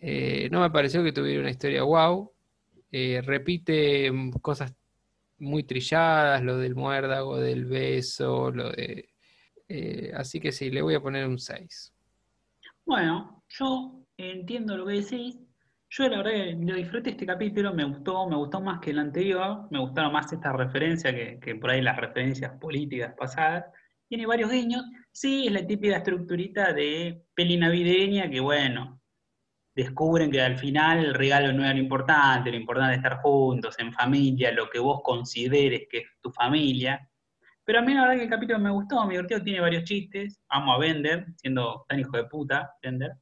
eh, no me pareció que tuviera una historia wow. Eh, repite cosas muy trilladas, lo del muérdago, del beso, lo de... eh, así que sí, le voy a poner un 6. Bueno, yo entiendo lo que decís. Yo la verdad que disfruté este capítulo, me gustó, me gustó más que el anterior, me gustaron más estas referencias que, que por ahí las referencias políticas pasadas. Tiene varios guiños. Sí, es la típica estructurita de peli navideña que, bueno, descubren que al final el regalo no era lo importante, lo importante es estar juntos, en familia, lo que vos consideres que es tu familia. Pero a mí la verdad que el capítulo me gustó, me divirtió, tiene varios chistes, amo a Bender, siendo tan hijo de puta, Bender.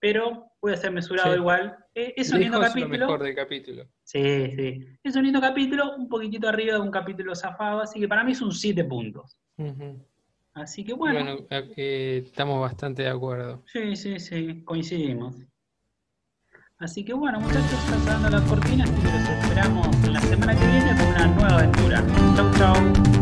Pero voy a ser mesurado Sí. igual. Eh, es un lindo Lejos lo capítulo. mejor del capítulo. Sí, sí. Es un lindo capítulo, un poquitito arriba de un capítulo zafado, así que para mí es un 7 puntos. Así que bueno, Bueno, eh, estamos bastante de acuerdo. sí, sí, sí, coincidimos. Así que bueno, muchachos, sonando las cortinas y los esperamos la semana que viene con una nueva aventura. Chau, chau.